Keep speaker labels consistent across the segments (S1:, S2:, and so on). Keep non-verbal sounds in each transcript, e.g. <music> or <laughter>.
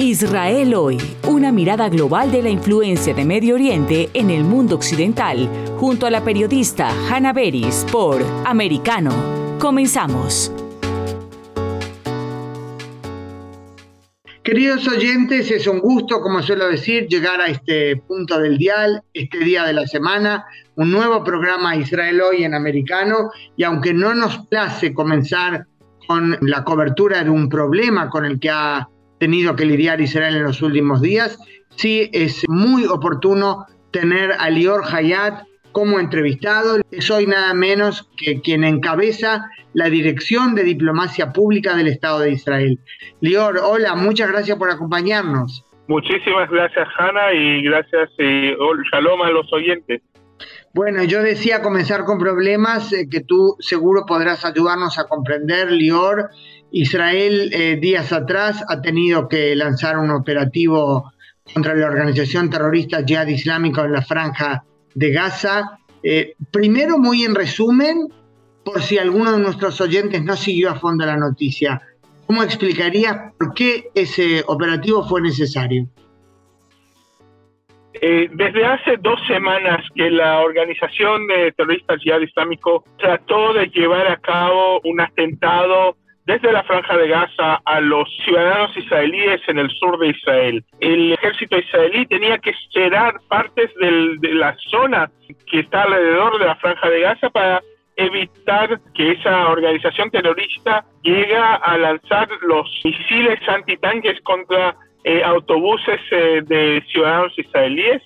S1: Israel hoy, una mirada global de la influencia de Medio Oriente en el mundo occidental, junto a la periodista Hannah Beris por Americano. Comenzamos.
S2: Queridos oyentes, es un gusto, como suelo decir, llegar a este punto del dial, este día de la semana, un nuevo programa Israel hoy en americano, y aunque no nos place comenzar con la cobertura de un problema con el que ha tenido que lidiar Israel en los últimos días, sí es muy oportuno tener a Lior Hayat como entrevistado. Soy nada menos que quien encabeza la Dirección de Diplomacia Pública del Estado de Israel. Lior, hola, muchas gracias por acompañarnos.
S3: Muchísimas gracias, Hanna, y gracias y shalom a los oyentes.
S2: Bueno, yo decía comenzar con problemas eh, que tú seguro podrás ayudarnos a comprender, Lior. Israel eh, días atrás ha tenido que lanzar un operativo contra la organización terrorista Jihad Islámico en la franja de Gaza. Eh, primero, muy en resumen, por si alguno de nuestros oyentes no siguió a fondo la noticia, ¿cómo explicaría por qué ese operativo fue necesario?
S3: Eh, desde hace dos semanas que la organización de terroristas Jihad Islámico trató de llevar a cabo un atentado desde la franja de Gaza a los ciudadanos israelíes en el sur de Israel. El ejército israelí tenía que cerrar partes de la zona que está alrededor de la franja de Gaza para evitar que esa organización terrorista llegue a lanzar los misiles antitanques contra eh, autobuses eh, de ciudadanos israelíes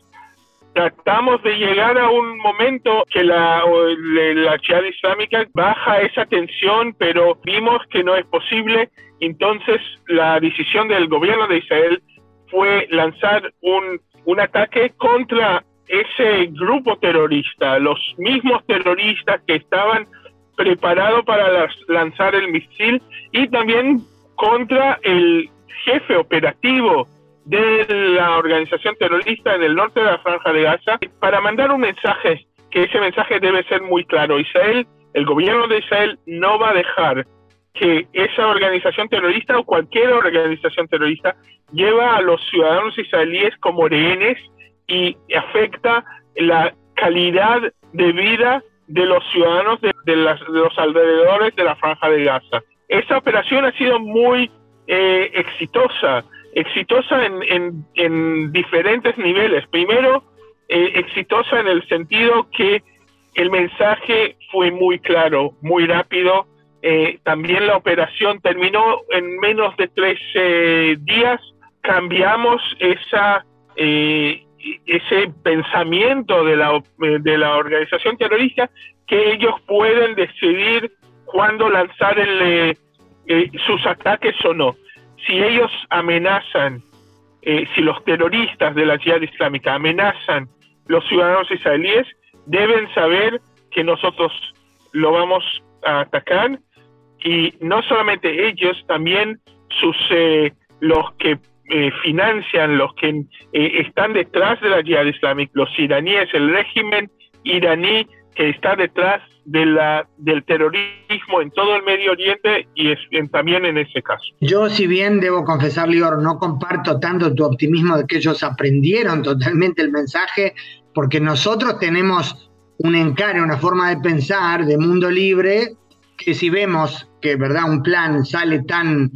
S3: tratamos de llegar a un momento que la, la Islámica baja esa tensión, pero vimos que no es posible. Entonces, la decisión del gobierno de Israel fue lanzar un, un ataque contra ese grupo terrorista, los mismos terroristas que estaban preparados para lanzar el misil y también contra el jefe operativo de la organización terrorista en el norte de la franja de Gaza para mandar un mensaje, que ese mensaje debe ser muy claro. Israel, el gobierno de Israel no va a dejar que esa organización terrorista o cualquier organización terrorista lleva a los ciudadanos israelíes como rehenes y afecta la calidad de vida de los ciudadanos de, los alrededores de la franja de Gaza. Esa operación ha sido muy eh, exitosa exitosa en, en, diferentes niveles. Primero, eh, exitosa en el sentido que el mensaje fue muy claro, muy rápido. Eh, también la operación terminó en menos de tres días. Cambiamos esa, eh, ese pensamiento de la, de la organización terrorista que ellos pueden decidir cuándo lanzar el, sus ataques o no si ellos amenazan, eh, si los terroristas de la Jihad Islámica amenazan los ciudadanos israelíes, deben saber que nosotros lo vamos a atacar y no solamente ellos, también sus eh, los que eh, financian, los que están detrás de la Jihad Islámica, los iraníes, el régimen iraní que está detrás de la, del terrorismo en todo el Medio Oriente y es, también en ese caso.
S2: Yo, si bien debo confesar, Lior, no comparto tanto tu optimismo de que ellos aprendieron totalmente el mensaje, porque nosotros tenemos un encare, una forma de pensar de mundo libre, que si vemos que verdad un plan sale tan,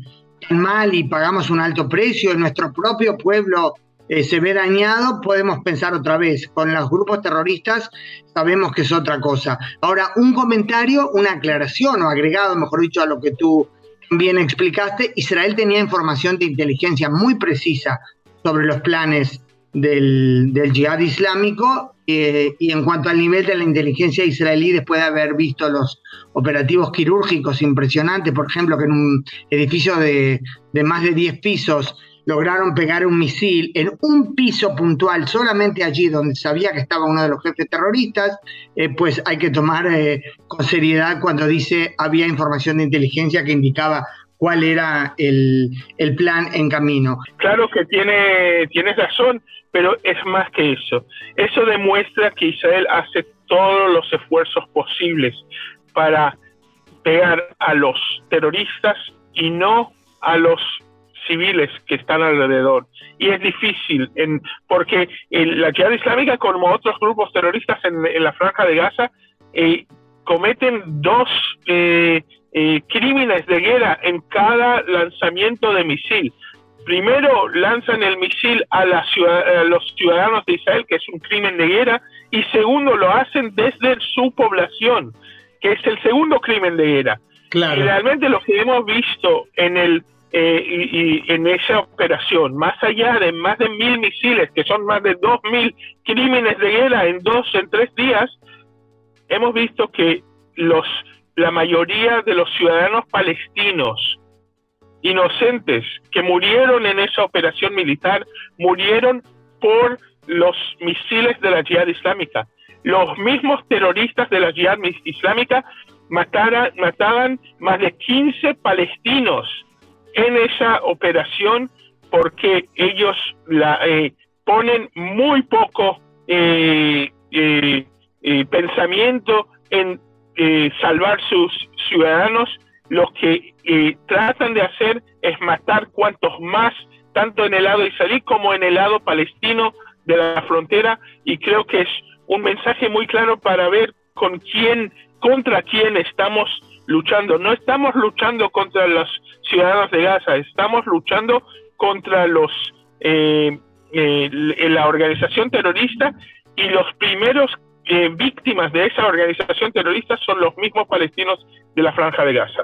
S2: tan mal y pagamos un alto precio en nuestro propio pueblo eh, se ve dañado, podemos pensar otra vez. Con los grupos terroristas sabemos que es otra cosa. Ahora, un comentario, una aclaración o agregado, mejor dicho, a lo que tú bien explicaste. Israel tenía información de inteligencia muy precisa sobre los planes del, del yihad islámico eh, y en cuanto al nivel de la inteligencia israelí, después de haber visto los operativos quirúrgicos impresionantes, por ejemplo, que en un edificio de, de más de 10 pisos lograron pegar un misil en un piso puntual, solamente allí donde sabía que estaba uno de los jefes terroristas, eh, pues hay que tomar eh, con seriedad cuando dice había información de inteligencia que indicaba cuál era el, plan en camino.
S3: Claro que tiene, tienes razón, pero es más que eso. Eso demuestra que Israel hace todos los esfuerzos posibles para pegar a los terroristas y no a los civiles que están alrededor. Y es difícil, en, porque la Jihad Islámica, como otros grupos terroristas en, la Franja de Gaza, eh, cometen dos eh, eh, crímenes de guerra en cada lanzamiento de misil. Primero lanzan el misil a, la a los ciudadanos de Israel, que es un crimen de guerra, y segundo lo hacen desde su población, que es el segundo crimen de guerra. Claro. Y realmente lo que hemos visto en el eh, y, en esa operación, más allá de más de mil misiles, que son más de dos mil crímenes de guerra en dos, en tres días, hemos visto que los, la mayoría de los ciudadanos palestinos inocentes que murieron en esa operación militar murieron por los misiles de la yihad islámica. Los mismos terroristas de la yihad islámica mataran, mataban más de 15 palestinos en esa operación porque ellos la, eh, ponen muy poco eh, eh, pensamiento en salvar sus ciudadanos. Lo que tratan de hacer es matar cuantos más, tanto en el lado israelí como en el lado palestino de la frontera. Y creo que es un mensaje muy claro para ver con quién, contra quién estamos luchando. No estamos luchando contra los ciudadanos de Gaza, estamos luchando contra los eh, eh, la organización terrorista y los primeros eh, víctimas de esa organización terrorista son los mismos palestinos de la franja de Gaza.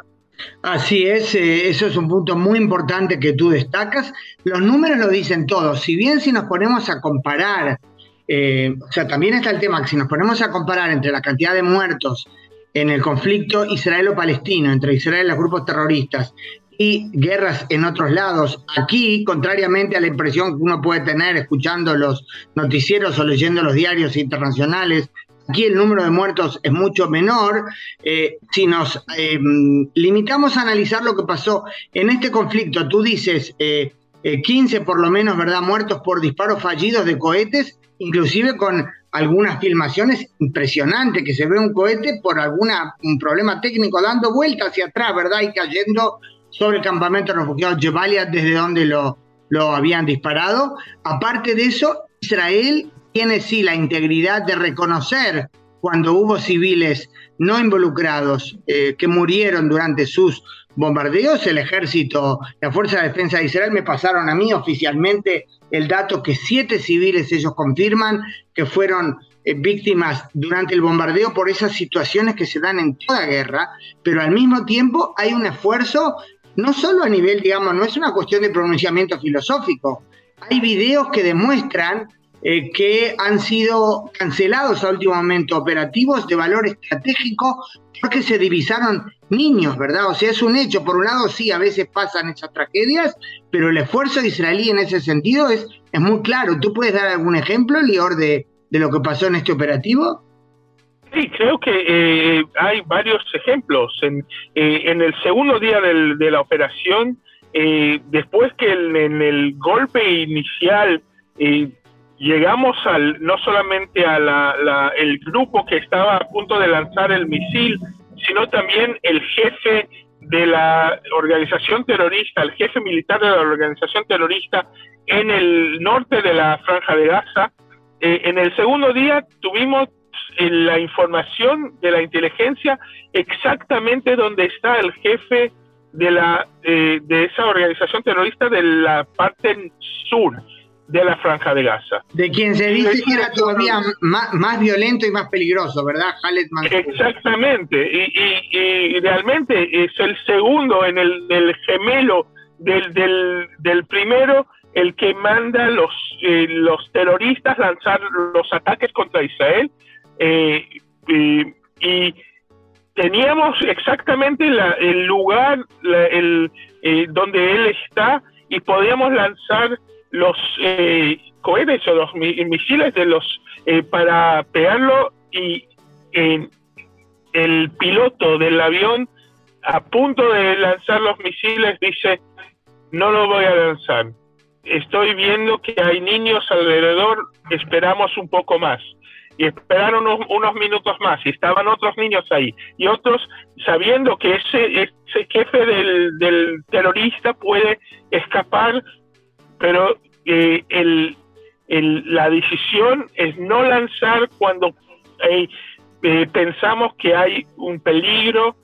S2: Así es, eso es un punto muy importante que tú destacas. Los números lo dicen todos. Si bien si nos ponemos a comparar, o sea, también está el tema que si nos ponemos a comparar entre la cantidad de muertos en el conflicto israelo-palestino entre Israel y los grupos terroristas y guerras en otros lados. Aquí, contrariamente a la impresión que uno puede tener escuchando los noticieros o leyendo los diarios internacionales, aquí el número de muertos es mucho menor. Eh, si nos eh, limitamos a analizar lo que pasó en este conflicto, tú dices 15 eh, por lo menos, ¿verdad?, muertos por disparos fallidos de cohetes, inclusive con algunas filmaciones impresionantes, que se ve un cohete por alguna, un problema técnico dando vuelta hacia atrás, ¿verdad? Y cayendo sobre el campamento de refugiados Jebalia, desde donde lo, lo habían disparado. Aparte de eso, Israel tiene sí la integridad de reconocer cuando hubo civiles no involucrados eh, que murieron durante sus bombardeos, el ejército, la Fuerza de Defensa de Israel me pasaron a mí oficialmente el dato que siete civiles ellos confirman que fueron eh, víctimas durante el bombardeo por esas situaciones que se dan en toda guerra, pero al mismo tiempo hay un esfuerzo, no solo a nivel, digamos, no es una cuestión de pronunciamiento filosófico, hay videos que demuestran eh, que han sido cancelados a último momento operativos de valor estratégico porque se divisaron niños, ¿verdad? O sea, es un hecho. Por un lado, sí, a veces pasan esas tragedias, pero el esfuerzo israelí en ese sentido es, es muy claro. ¿Tú puedes dar algún ejemplo, Lior, de, de lo que pasó en este operativo?
S3: Sí, creo que eh, hay varios ejemplos. En, eh, en el segundo día de la operación, después que en el golpe inicial llegamos al no solamente a la, el grupo que estaba a punto de lanzar el misil, sino también el jefe de la organización terrorista, el jefe militar de la organización terrorista en el norte de la franja de Gaza. Eh, en el segundo día tuvimos eh, la información de la inteligencia exactamente donde está el jefe de la eh, de esa organización terrorista de la parte sur de la franja de Gaza.
S2: De quien se dice que era todavía más, violento y más peligroso, ¿verdad, Khaled
S3: Exactamente, y, realmente es el segundo en el, gemelo del, del, primero el que manda los, eh, los terroristas lanzar los ataques contra Israel. Eh, y teníamos exactamente el lugar el, eh, donde él está y podíamos lanzar los eh, cohetes o los misiles de los eh, para pegarlo y el piloto del avión a punto de lanzar los misiles dice no lo voy a lanzar. Estoy viendo que hay niños alrededor esperamos un poco más y esperaron unos, minutos más y estaban otros niños ahí. Y otros sabiendo que ese, ese jefe del, terrorista puede escapar, pero eh, el, la decisión es no lanzar cuando eh, pensamos que hay un peligro,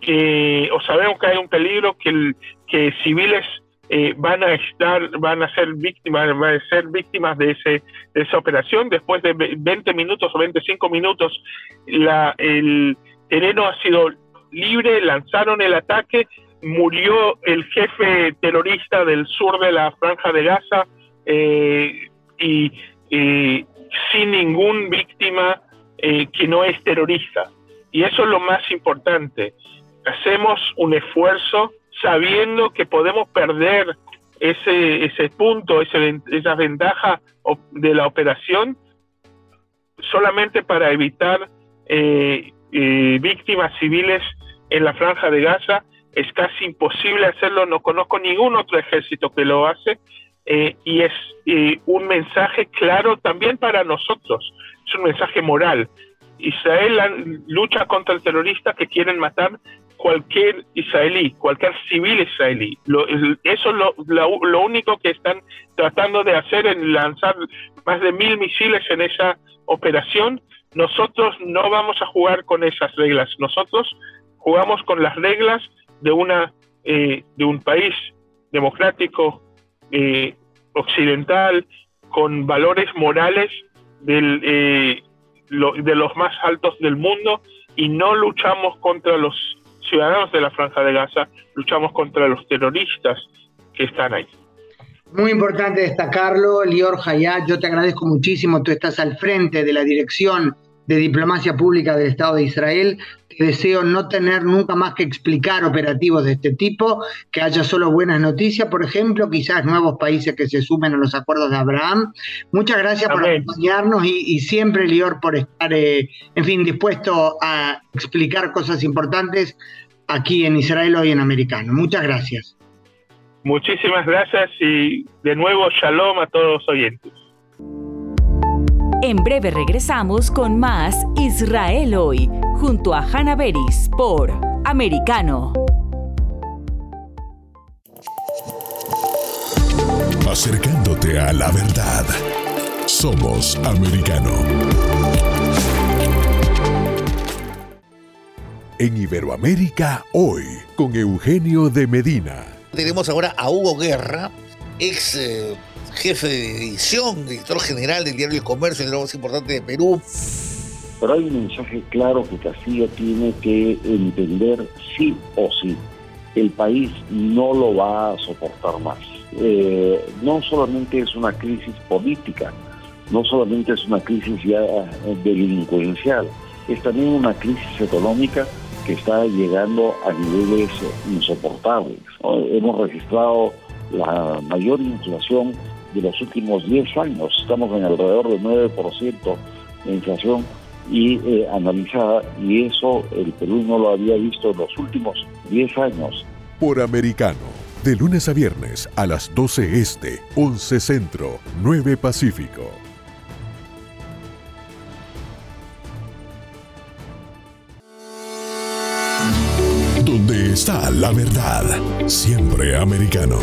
S3: que, o sabemos que hay un peligro, que, que civiles eh, van a estar, van a ser víctimas, van a ser víctimas de, ese, de esa operación. Después de 20 minutos o 25 minutos, la, el terreno ha sido libre, lanzaron el ataque, murió el jefe terrorista del sur de la franja de Gaza eh, y sin ningún víctima eh, que no es terrorista. Y eso es lo más importante. Hacemos un esfuerzo sabiendo que podemos perder ese, ese punto, ese, esa ventaja de la operación solamente para evitar eh, eh, víctimas civiles en la franja de Gaza. Es casi imposible hacerlo, no conozco ningún otro ejército que lo hace eh, y es un mensaje claro también para nosotros, es un mensaje moral. Israel lucha contra el terrorista que quieren matar cualquier israelí, cualquier civil israelí. eso es lo, único que están tratando de hacer en lanzar más de mil misiles en esa operación. Nosotros no vamos a jugar con esas reglas. Nosotros jugamos con las reglas de una eh, de un país democrático eh, occidental con valores morales del, eh, de los más altos del mundo y no luchamos contra los ciudadanos de la Franja de Gaza, luchamos contra los terroristas que están ahí.
S2: Muy importante destacarlo, Lior Hayat, yo te agradezco muchísimo, tú estás al frente de la dirección de diplomacia pública del Estado de Israel. Te deseo no tener nunca más que explicar operativos de este tipo, que haya solo buenas noticias, por ejemplo, quizás nuevos países que se sumen a los acuerdos de Abraham. Muchas gracias por acompañarnos y, siempre, Lior, por estar, eh, en fin, dispuesto a explicar cosas importantes aquí en Israel hoy en Americano. Muchas gracias.
S3: Muchísimas gracias y de nuevo shalom a todos los oyentes.
S1: En breve regresamos con más Israel hoy, junto a Hannah Beris por Americano.
S4: Acercándote a la verdad. Somos Americano. En Iberoamérica hoy, con Eugenio de Medina.
S5: Tenemos ahora a Hugo Guerra, ex eh, jefe de edición, director general del diario El Comercio, el más importante de Perú.
S6: Pero hay un mensaje claro que Castilla tiene que entender sí o sí. El país no lo va a soportar más. Eh, no solamente es una crisis política, no solamente es una crisis ya delincuencial, es también una crisis económica que está llegando a niveles insoportables. Hemos registrado la mayor inflación de los últimos 10 años. Estamos en alrededor del 9% de inflación y eh, analizada y eso el Perú no lo había visto en los últimos 10 años.
S4: Por americano, de lunes a viernes a las 12 este, 11 centro, 9 pacífico. Donde está la verdad, siempre americano.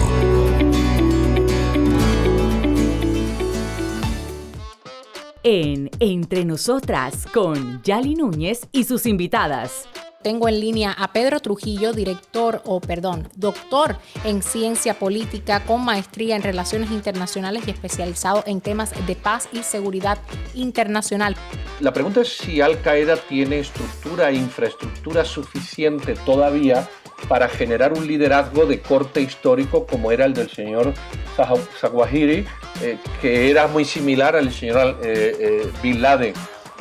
S1: En Entre Nosotras con Yali Núñez y sus invitadas.
S7: Tengo en línea a Pedro Trujillo, director o perdón, doctor en ciencia política con maestría en relaciones internacionales y especializado en temas de paz y seguridad internacional.
S8: La pregunta es si Al Qaeda tiene estructura e infraestructura suficiente todavía para generar un liderazgo de corte histórico como era el del señor Zawahiri, eh, que era muy similar al señor eh, eh, Bin Laden.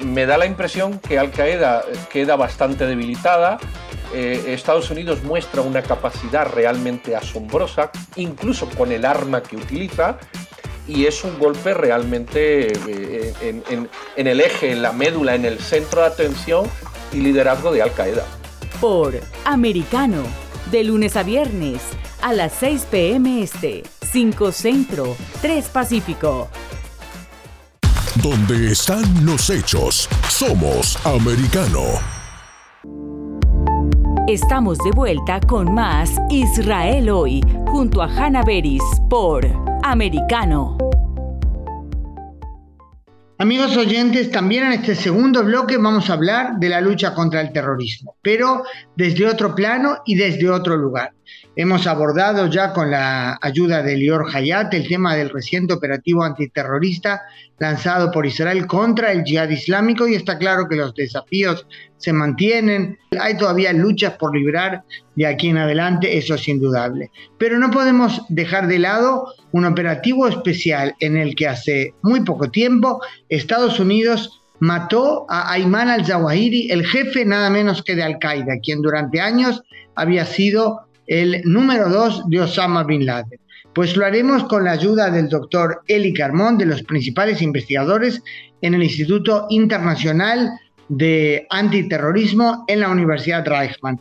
S8: Me da la impresión que Al Qaeda queda bastante debilitada. Estados Unidos muestra una capacidad realmente asombrosa, incluso con el arma que utiliza, y es un golpe realmente en, en el eje, en la médula, en el centro de atención y liderazgo de Al Qaeda
S1: por Americano, de lunes a viernes a las 6 p.m. Este, 5 Centro, 3 Pacífico.
S4: Donde están los hechos, somos americano.
S1: Estamos de vuelta con más Israel hoy, junto a Hanna Beris por Americano.
S2: Amigos oyentes, también en este segundo bloque vamos a hablar de la lucha contra el terrorismo, pero desde otro plano y desde otro lugar. Hemos abordado ya con la ayuda de Lior Hayat el tema del reciente operativo antiterrorista lanzado por Israel contra el yihad islámico y está claro que los desafíos se mantienen. Hay todavía luchas por librar de aquí en adelante, eso es indudable. Pero no podemos dejar de lado un operativo especial en el que hace muy poco tiempo Estados Unidos mató a Ayman al-Zawahiri, el jefe nada menos que de Al-Qaeda, quien durante años había sido el número dos de Osama Bin Laden. Pues lo haremos con la ayuda del doctor Eli Carmón, de los principales investigadores en el Instituto Internacional de Antiterrorismo en la Universidad Reichmann.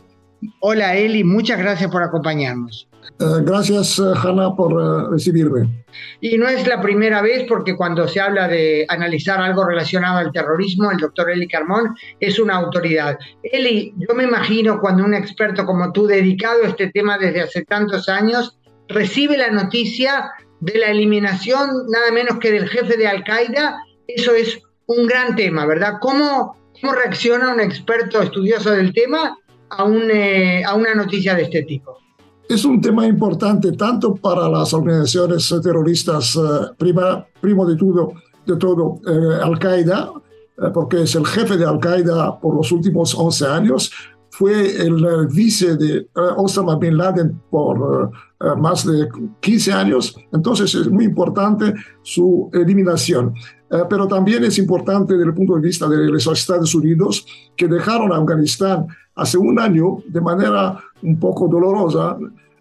S2: Hola Eli, muchas gracias por acompañarnos.
S9: Eh, gracias, eh, Hanna, por eh, recibirme.
S2: Y no es la primera vez porque cuando se habla de analizar algo relacionado al terrorismo, el doctor Eli Carmón es una autoridad. Eli, yo me imagino cuando un experto como tú, dedicado a este tema desde hace tantos años, recibe la noticia de la eliminación nada menos que del jefe de Al-Qaeda, eso es un gran tema, ¿verdad? ¿Cómo, cómo reacciona un experto estudioso del tema a, un, a una noticia de este tipo?
S9: Es un tema importante tanto para las organizaciones terroristas, eh, prima, primo de todo, de todo eh, Al-Qaeda, eh, porque es el jefe de Al-Qaeda por los últimos 11 años, fue el vice de Osama Bin Laden por más de 15 años, entonces es muy importante su eliminación. Pero también es importante desde el punto de vista de los Estados Unidos, que dejaron a Afganistán hace un año de manera un poco dolorosa.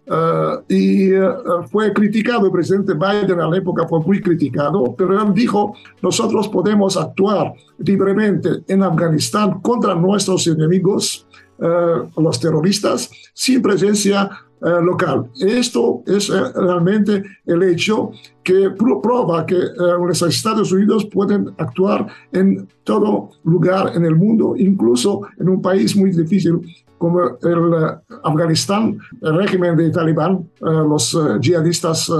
S9: Uh, y uh, fue criticado, el presidente Biden en la época fue muy criticado, pero él dijo, nosotros podemos actuar libremente en Afganistán contra nuestros enemigos, los terroristas, sin presencia local. Esto es realmente el hecho que prueba que los Estados Unidos pueden actuar en todo lugar en el mundo, incluso en un país muy difícil como el eh, Afganistán, el régimen de Talibán, eh, los eh, yihadistas,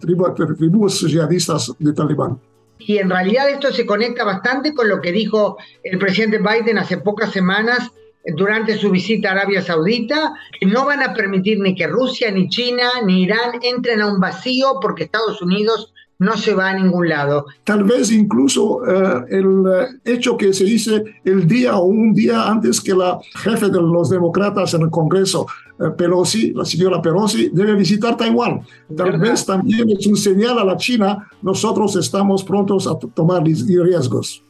S9: tribus yihadistas de Talibán.
S2: Y en realidad esto se conecta bastante con lo que dijo el presidente Biden hace pocas semanas durante su visita a Arabia Saudita, que no van a permitir ni que Rusia, ni China, ni Irán entren a un vacío porque Estados Unidos no se va a ningún lado.
S9: Tal vez incluso eh, el eh, hecho que se dice el día o un día antes que la jefe de los demócratas en el Congreso, eh, Pelosi, la señora Pelosi, debe visitar Taiwán. Tal vez también es un señal a la China, nosotros estamos prontos a tomar riesgos.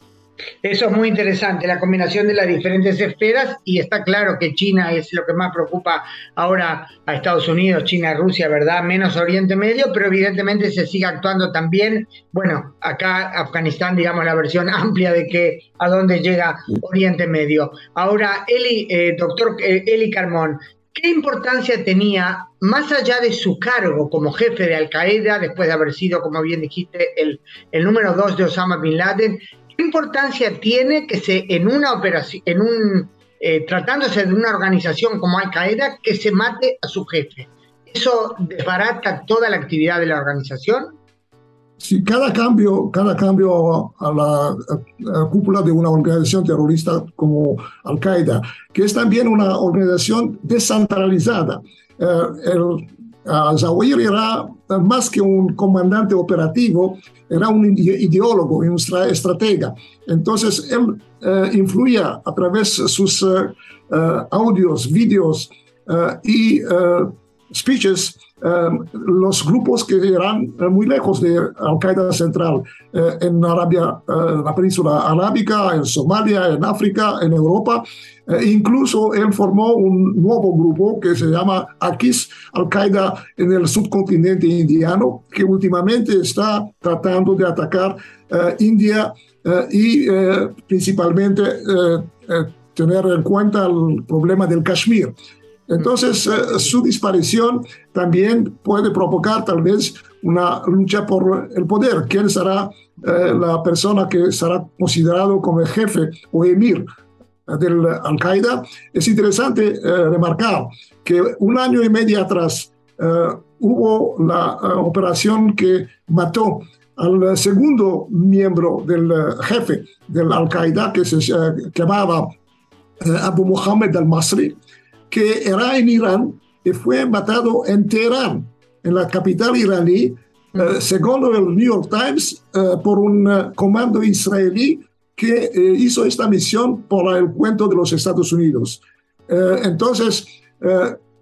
S2: Eso es muy interesante, la combinación de las diferentes esferas y está claro que China es lo que más preocupa ahora a Estados Unidos, China, Rusia, ¿verdad? Menos Oriente Medio, pero evidentemente se sigue actuando también, bueno, acá Afganistán, digamos, la versión <laughs> amplia de que a dónde llega Oriente Medio. Ahora, Eli, eh, doctor eh, Eli Carmón, ¿qué importancia tenía, más allá de su cargo como jefe de Al Qaeda, después de haber sido, como bien dijiste, el, el número dos de Osama Bin Laden, ¿Qué importancia tiene que se en una operación, en un eh, tratándose de una organización como Al Qaeda, que se mate a su jefe? ¿Eso desbarata toda la actividad de la organización?
S9: Sí, cada cambio, cada cambio a la, cúpula de una organización terrorista como Al Qaeda, que es también una organización descentralizada. Eh, el, Zawahiri era más que un comandante operativo, era un ideólogo, un estratega. Entonces, él eh, influía a través de sus eh, eh, audios, vídeos y speeches los grupos que eran muy lejos de Al-Qaeda central en Arabia, la península arábica, en Somalia, en África, en Europa. Eh, incluso él formó un nuevo grupo que se llama Aquis Al-Qaeda en el subcontinente indiano, que últimamente está tratando de atacar eh, India eh, y principalmente tener en cuenta el problema del Kashmir. Entonces, su disparición también puede provocar tal vez una lucha por el poder. ¿Quién será la persona que será considerado como el jefe o emir del Al-Qaeda? Es interesante remarcar que un año y medio atrás hubo la operación que mató al segundo miembro del jefe del Al-Qaeda, que se llamaba Abu Muhammad al-Masri, que era en Irán y fue matado en Teherán, en la capital iraní, eh, según el New York Times, eh, por un eh, comando israelí que hizo esta misión por el cuento de los Estados Unidos. entonces,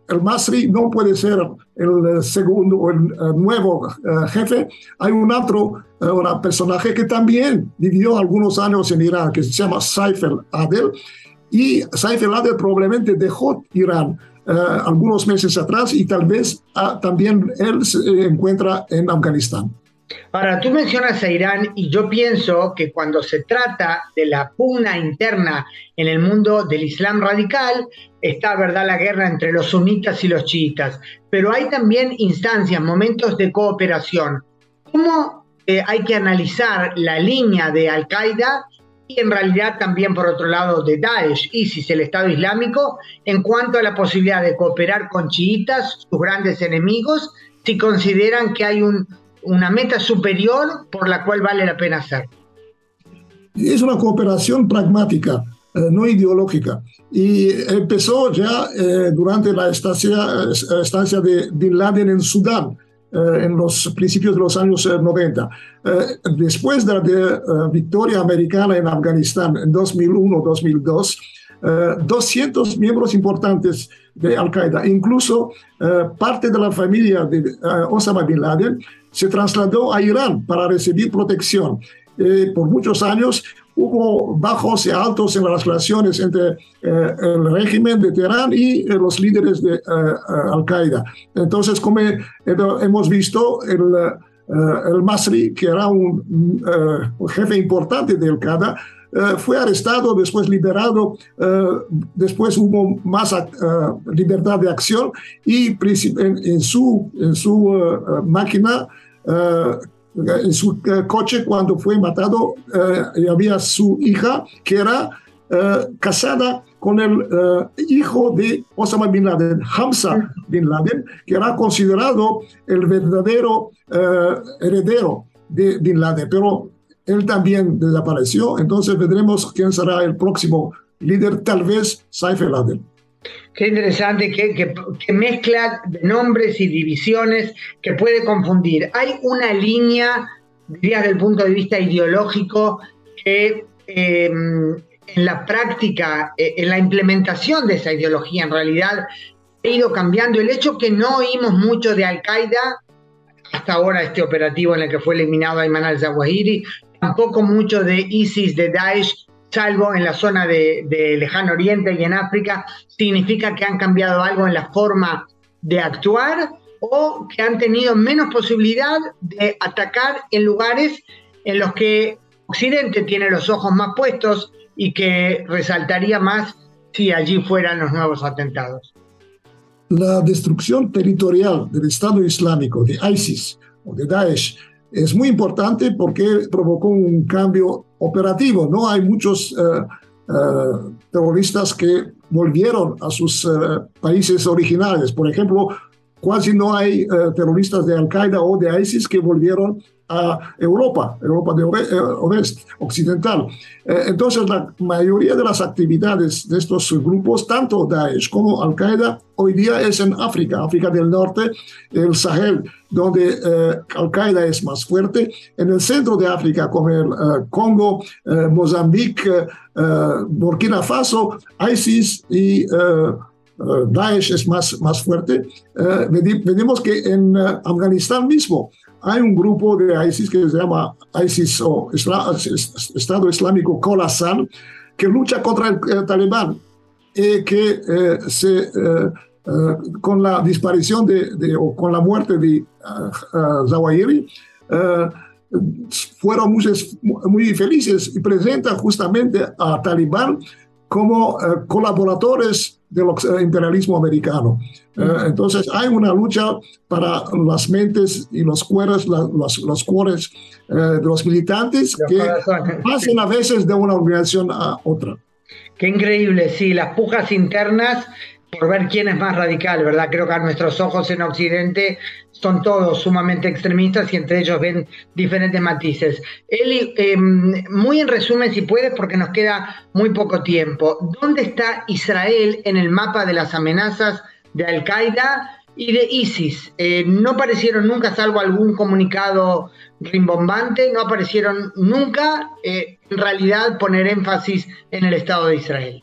S9: el Masri no puede ser el segundo o el nuevo jefe. Hay un otro personaje que también vivió algunos años en Irán, que se llama Saif el-Adel, y Saif el-Adel probablemente dejó Irán eh, algunos meses atrás y tal vez ah, también él se encuentra en Afganistán.
S2: Ahora, tú mencionas a Irán y yo pienso que cuando se trata de la pugna interna en el mundo del Islam radical, está, ¿verdad?, la guerra entre los sunitas y los chiitas, pero hay también instancias, momentos de cooperación. ¿Cómo eh, hay que analizar la línea de Al-Qaeda y en realidad también por otro lado de Daesh, ISIS, el Estado Islámico, en cuanto a la posibilidad de cooperar con chiitas, sus grandes enemigos, si consideran que hay un, una meta superior por la cual vale la pena hacer.
S9: Es una cooperación pragmática, eh, no ideológica. Y empezó ya eh, durante la estancia, eh, estancia de Bin Laden en Sudán en los principios de los años 90. Eh, eh, después de la victoria americana en Afganistán en 2001-2002, 200 miembros importantes de Al-Qaeda, incluso parte de la familia de Osama Bin Laden, se trasladó a Irán para recibir protección. por muchos años hubo bajos y altos en las relaciones entre eh, el régimen de Teherán y eh, los líderes de eh, Al-Qaeda. Entonces, como hemos visto, el, el Masri, que era un, jefe importante de Al-Qaeda, fue arrestado, después liberado, después hubo más libertad de acción y en, su, en su máquina en su eh, coche cuando fue matado eh, había su hija que era eh, casada con el hijo de Osama Bin Laden, Hamza Bin Laden, que era considerado el verdadero heredero de Bin Laden, pero él también desapareció, entonces veremos quién será el próximo líder, tal vez Saif el-Adel.
S2: Qué interesante, que, mezcla de nombres y divisiones que puede confundir. Hay una línea, diría desde el punto de vista ideológico, que em, en la práctica, e, en la implementación de esa ideología, en realidad ha ido cambiando. El hecho que no oímos mucho de Al-Qaeda, hasta ahora este operativo en el que fue eliminado Ayman al-Zawahiri, tampoco mucho de ISIS, de Daesh, salvo en la zona de, Lejano Oriente y en África, significa que han cambiado algo en la forma de actuar o que han tenido menos posibilidad de atacar en lugares en los que Occidente tiene los ojos más puestos y que resaltaría más si allí fueran los nuevos atentados.
S9: La destrucción territorial del Estado Islámico, de ISIS o de Daesh, es muy importante porque provocó un cambio operativo. No hay muchos eh, eh, terroristas que volvieron a sus eh, países originales. Por ejemplo, casi no hay terroristas de Al-Qaeda o de ISIS que volvieron a Europa, Europa de oeste, occidental. entonces, la mayoría de las actividades de estos grupos, tanto Daesh como Al-Qaeda, hoy día es en África, África del Norte, el Sahel, donde eh, Al-Qaeda es más fuerte. En el centro de África, como el eh, Congo, eh, Mozambique, Burkina Faso, ISIS y Daesh es más, más fuerte. Vemos que en Afganistán mismo hay un grupo de ISIS que se llama ISIS o Estado Islámico Khorasan, que lucha contra el, talibán y que se eh, con la disparición de, o con la muerte de uh, Zawahiri, fueron muy, muy, felices y presentan justamente a Talibán como colaboradores del imperialismo americano. entonces hay una lucha para las mentes y los cueros, los, los cuores de los militantes que pasan a veces de una organización a otra.
S2: Qué increíble, sí, las pujas internas por ver quién es más radical, ¿verdad? Creo que a nuestros ojos en Occidente son todos sumamente extremistas y entre ellos ven diferentes matices. Eli, em, muy en resumen, si puedes, porque nos queda muy poco tiempo, ¿dónde está Israel en el mapa de las amenazas de Al-Qaeda y de ISIS? Eh, no aparecieron nunca, salvo algún comunicado rimbombante, no aparecieron nunca, eh, en realidad, poner énfasis en el Estado de Israel.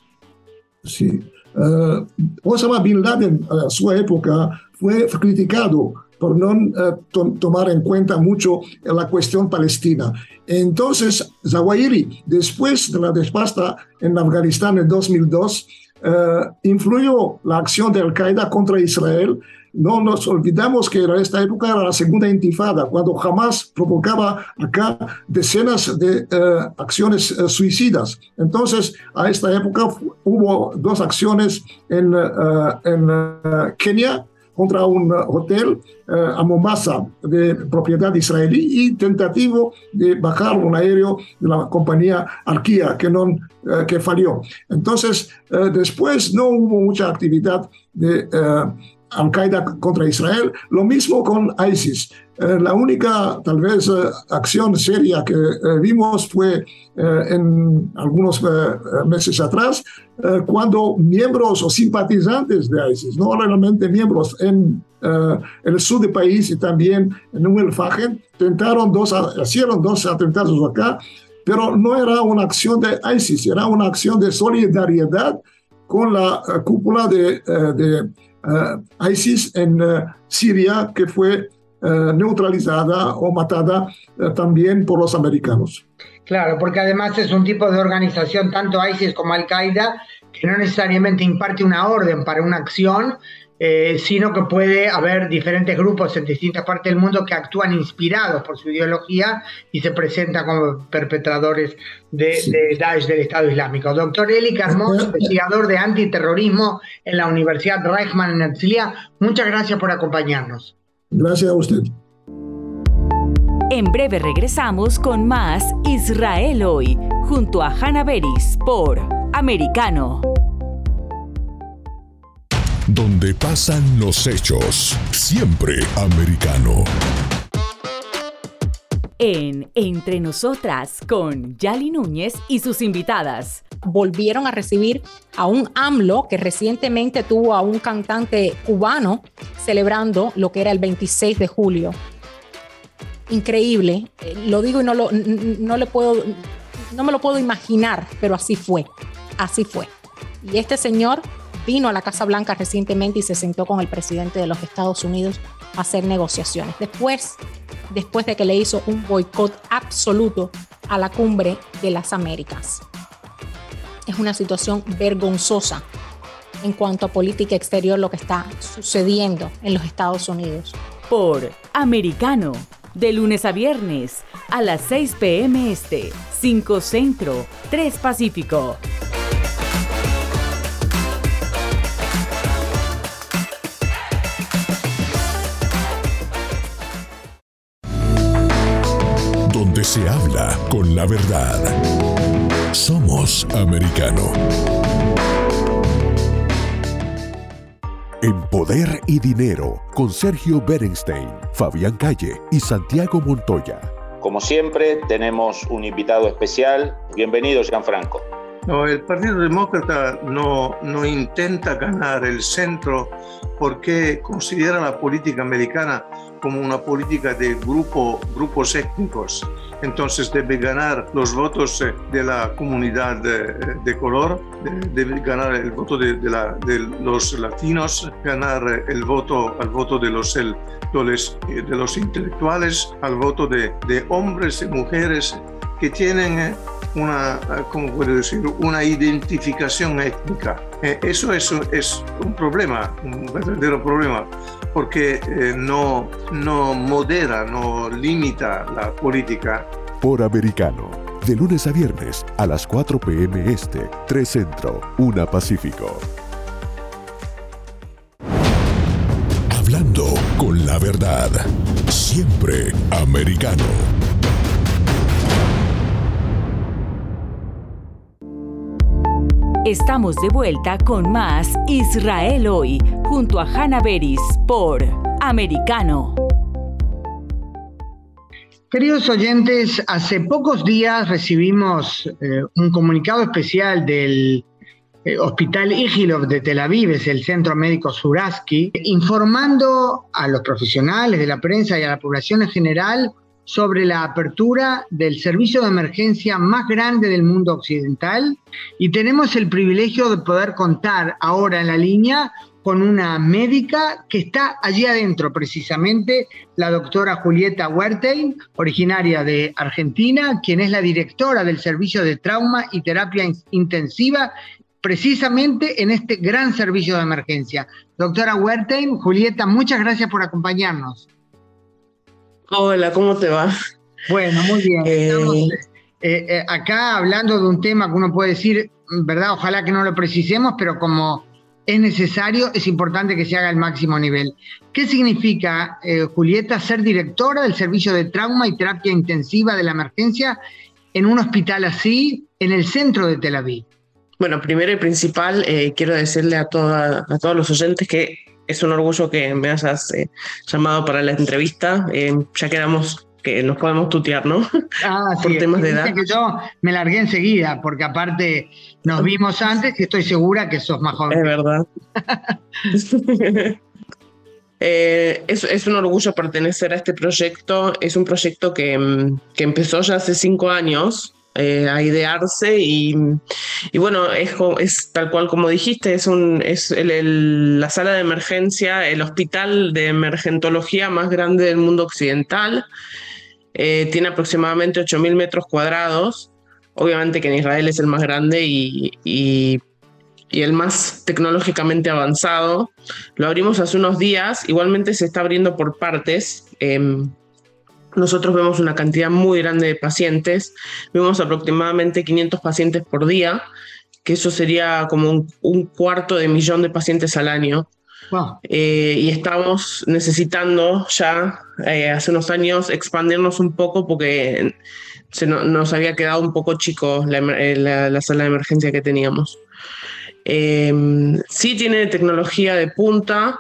S9: Sí. Uh, Osama Bin Laden, a su época, fue criticado por no uh, tomar en cuenta mucho la cuestión palestina. Entonces, Zawahiri, después de la despasta en Afganistán en 2002, uh, influyó la acción de Al-Qaeda contra Israel no nos olvidamos que era esta época era la segunda intifada, cuando jamás provocaba acá decenas de eh, acciones eh, suicidas. Entonces, a esta época hubo dos acciones en, eh, en Kenia contra un hotel a Mombasa de propiedad israelí y tentativo de bajar un aéreo de la compañía Arquía que, no, que falló. Entonces, después no hubo mucha actividad de al-Qaeda contra Israel, lo mismo con ISIS. Eh, la única, tal vez, eh, acción seria que eh, vimos fue en algunos meses atrás, cuando miembros o simpatizantes de ISIS, no realmente miembros en el sur del país y también en Umm Fagen, tentaron dos, hicieron dos atentados acá, pero no era una acción de ISIS, era una acción de solidaridad con la cúpula de, de uh, ISIS en uh, Siria, que fue uh, neutralizada o matada también por los americanos.
S2: Claro, porque además es un tipo de organización, tanto ISIS como Al-Qaeda, que no necesariamente imparte una orden para una acción, eh, sino que puede haber diferentes grupos en distintas partes del mundo que actúan inspirados por su ideología y se presentan como perpetradores de, Daesh del Estado Islámico. Doctor Eli Carmón, investigador de antiterrorismo en la Universidad Reichman en Erzilia, muchas gracias por acompañarnos.
S9: Gracias a usted.
S1: En breve regresamos con más Israel hoy, junto a Hannah Beris por Americano
S4: donde pasan los hechos. Siempre americano.
S1: En Entre Nosotras con Yali Núñez y sus invitadas.
S7: Volvieron a recibir a un AMLO que recientemente tuvo a un cantante cubano celebrando lo que era el 26 de julio. Increíble, eh, lo digo y no, lo, no, le puedo, no me lo puedo imaginar, pero así fue, así fue. Y este señor vino a la Casa Blanca recientemente y se sentó con el presidente de los Estados Unidos a hacer negociaciones. Después, después de que le hizo un boicot absoluto a la cumbre de las Américas. Es una situación vergonzosa en cuanto a política exterior lo que está sucediendo en los Estados Unidos.
S1: Por Americano, de lunes a viernes, a las 6 p.m. Este, 5 Centro, 3 Pacífico.
S4: Se habla con la verdad. Somos americano. En Poder y Dinero, con Sergio Berenstein, Fabián Calle y Santiago Montoya.
S10: Como siempre, tenemos un invitado especial. Bienvenido, Gianfranco.
S11: No, el Partido Demócrata no, no intenta ganar el centro porque considera la política americana como una política de grupo, grupos étnicos. Entonces debe ganar los votos eh, de la comunidad de, color, debe ganar el voto de, los latinos, ganar el voto al voto de los, de intelectuales, al voto de, hombres y mujeres que tienen eh, una, ¿cómo puedo decir?, una identificación étnica. Eh, eso es, es un problema, un verdadero problema, porque eh, no, no modera, no limita la política.
S4: Por americano, De lunes a viernes a las 4 p.m. Este, 3 Centro, 1 Pacífico. Hablando con la verdad. Siempre americano.
S1: Estamos de vuelta con más Israel hoy, junto a Hanna Beris por Americano.
S2: Queridos oyentes, hace pocos días recibimos eh, un comunicado especial del eh, Hospital Igilov de Tel Aviv, es el Centro Médico Suraski, informando a los profesionales de la prensa y a la población en general sobre la apertura del servicio de emergencia más grande del mundo occidental y tenemos el privilegio de poder contar ahora en la línea con una médica que está allí adentro, precisamente la doctora Julieta Huertein, originaria de Argentina, quien es la directora del Servicio de Trauma y Terapia Intensiva, precisamente en este gran servicio de emergencia. Doctora Huertein, Julieta, muchas gracias por acompañarnos.
S12: Hola, ¿cómo te va?
S2: Bueno, muy bien. Eh, Estamos eh, eh, acá hablando de un tema que uno puede decir, ¿verdad? Ojalá que no lo precisemos, pero como es necesario, es importante que se haga al máximo nivel. ¿Qué significa, Julieta, ser directora del servicio de trauma y terapia intensiva de la emergencia en un hospital así, en el centro de Tel Aviv?
S12: Bueno, primero y principal, quiero decirle a, toda, a todos los oyentes que es un orgullo que me hayas eh, llamado para la entrevista. Eh, ya quedamos que nos podemos tutear, ¿no?
S2: Ah, <laughs> Por temas de edad. que yo me largué enseguida, porque aparte nos vimos antes y estoy segura que sos más joven.
S12: Es verdad. <laughs> Eh, es, es, un orgullo pertenecer a este proyecto. Es un proyecto que, mm, que empezó ya hace cinco años eh, a idearse y, bueno, es, tal cual como dijiste, es, la sala de emergencia, el hospital de emergentología más grande del mundo occidental. Eh, tiene aproximadamente 8.000 metros cuadrados. Obviamente que en Israel es el más grande y, el más tecnológicamente avanzado. Lo abrimos hace unos días, igualmente se está abriendo por partes. Em, nosotros vemos una cantidad muy grande de pacientes, vemos aproximadamente 500 pacientes por día, que eso sería como un, cuarto de millón de pacientes al año. Eh, y estamos necesitando ya, eh, hace unos años, expandirnos un poco porque se nos había quedado un poco chico la, eh, sala de emergencia que teníamos. sí tiene tecnología de punta,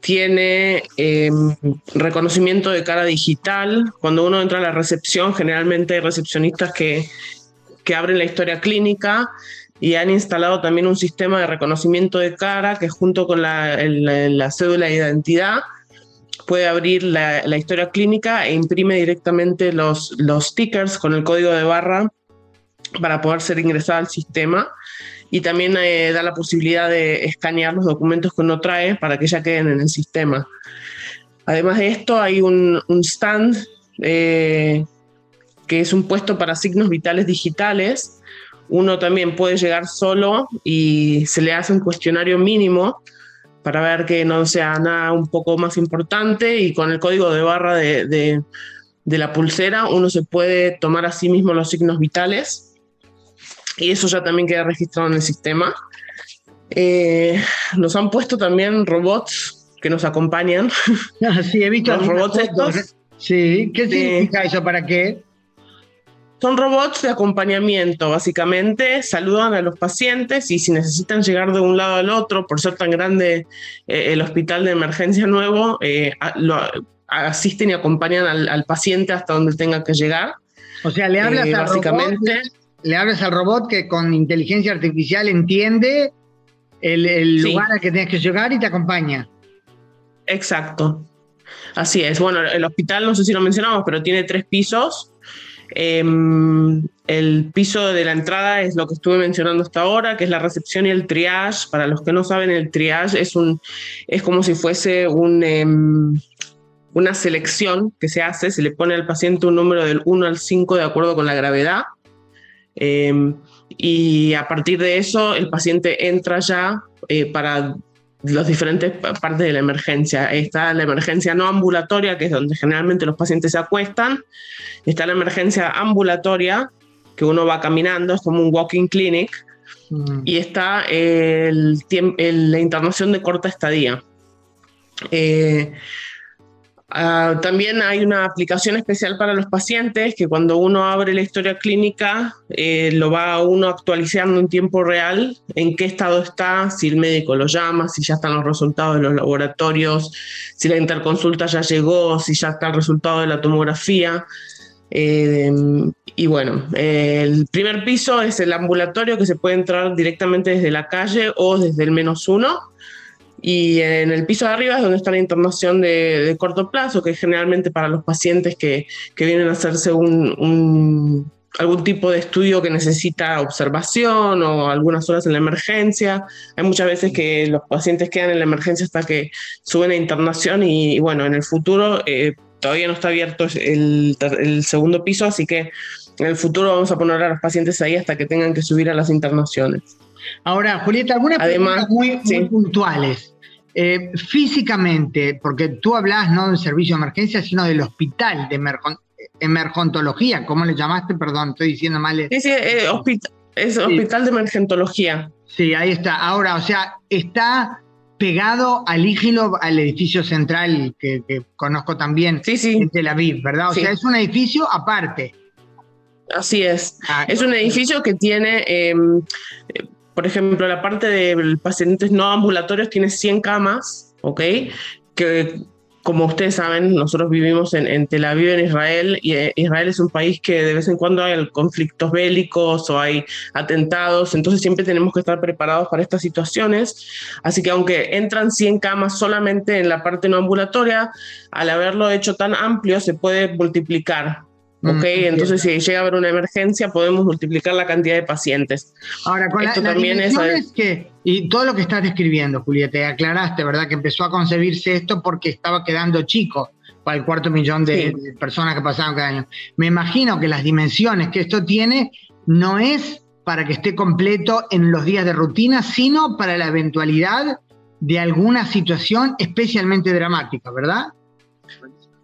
S12: tiene em, reconocimiento de cara digital. Cuando uno entra a la recepción, generalmente hay recepcionistas que, que abren la historia clínica y han instalado también un sistema de reconocimiento de cara que junto con la, la cédula de identidad puede abrir la, la, historia clínica e imprime directamente los, los stickers con el código de barra para poder ser ingresada al sistema y también eh, da la posibilidad de escanear los documentos que uno trae para que ya queden en el sistema. Además de esto, hay un, stand eh, que es un puesto para signos vitales digitales. Uno también puede llegar solo y se le hace un cuestionario mínimo para ver que no sea nada un poco más importante y con el código de barra de, de la pulsera uno se puede tomar a sí mismo los signos vitales y eso ya también queda registrado en el sistema. Eh, nos han puesto también robots que nos acompañan. <laughs>
S2: Ah, sí, he visto los robots estos. Sí, ¿qué significa eso? ¿Para qué?
S12: Son robots de acompañamiento, básicamente saludan a los pacientes y si necesitan llegar de un lado al otro, por ser tan grande eh, el hospital de emergencia nuevo, eh, lo, asisten y acompañan al, paciente hasta donde tenga que llegar.
S2: O sea, le hablas a básicamente le hablas al robot que con inteligencia artificial entiende el, lugar al que tienes que llegar y te acompaña.
S12: Exacto. Así es. Bueno, el hospital, no sé si lo mencionamos, pero tiene tres pisos. Em, el piso de la entrada es lo que estuve mencionando hasta ahora, que es la recepción y el triage. Para los que no saben, el triage es, un, es como si fuese un, em, una selección que se hace, se le pone al paciente un número del 1 al 5 de acuerdo con la gravedad Em, y a partir de eso, el paciente entra ya eh, para las diferentes partes de la emergencia. Está la emergencia no ambulatoria, que es donde generalmente los pacientes se acuestan. Está la emergencia ambulatoria, que uno va caminando, es como un walking clinic. Mm. Y está el, la internación de corta estadía. Eh, Ah, también hay una aplicación especial para los pacientes que cuando uno abre la historia clínica eh, lo va uno actualizando en tiempo real en qué estado está, si el médico lo llama, si ya están los resultados de los laboratorios, si la interconsulta ya llegó, si ya está el resultado de la tomografía. Eh, y bueno, el primer piso es el ambulatorio que se puede entrar directamente desde la calle o desde el menos uno. Y en el piso de arriba es donde está la internación de, corto plazo, que es generalmente para los pacientes que, que vienen a hacerse un, algún tipo de estudio que necesita observación o algunas horas en la emergencia. Hay muchas veces que los pacientes quedan en la emergencia hasta que suben a internación y, bueno, en el futuro eh, todavía no está abierto el, el, segundo piso, así que en el futuro vamos a poner a los pacientes ahí hasta que tengan que subir a las internaciones.
S2: Ahora, Julieta, algunas preguntas muy, puntuales. Eh, físicamente, porque tú hablas no del servicio de emergencia, sino del hospital de emergentología, ¿cómo le llamaste? Perdón, estoy diciendo mal.
S12: Sí, sí, eh, es hospital de emergentología.
S2: Sí, ahí está. Ahora, o sea, está pegado al Ígilo, al edificio central que, conozco también
S12: sí, sí.
S2: en Tel Aviv, ¿verdad? O sea, es un edificio aparte.
S12: Así es. Ah, es un edificio que tiene em, por ejemplo, la parte de pacientes no ambulatorios tiene 100 camas, ¿ok? Que como ustedes saben, nosotros vivimos en, Tel Aviv, en Israel, y eh, Israel es un país que de vez en cuando hay conflictos bélicos o hay atentados, entonces siempre tenemos que estar preparados para estas situaciones. Así que aunque entran 100 camas solamente en la parte no ambulatoria, al haberlo hecho tan amplio se puede multiplicar ¿ok? Mm, Entonces, si llega a haber una emergencia, podemos multiplicar la cantidad de pacientes.
S2: Ahora, con Esto la, también es, que, y todo lo que estás describiendo, Julieta, te aclaraste, ¿verdad? Que empezó a concebirse esto porque estaba quedando chico para el cuarto millón de, personas que pasaban cada año. Me imagino que las dimensiones que esto tiene no es para que esté completo en los días de rutina, sino para la eventualidad de alguna situación especialmente dramática, ¿verdad?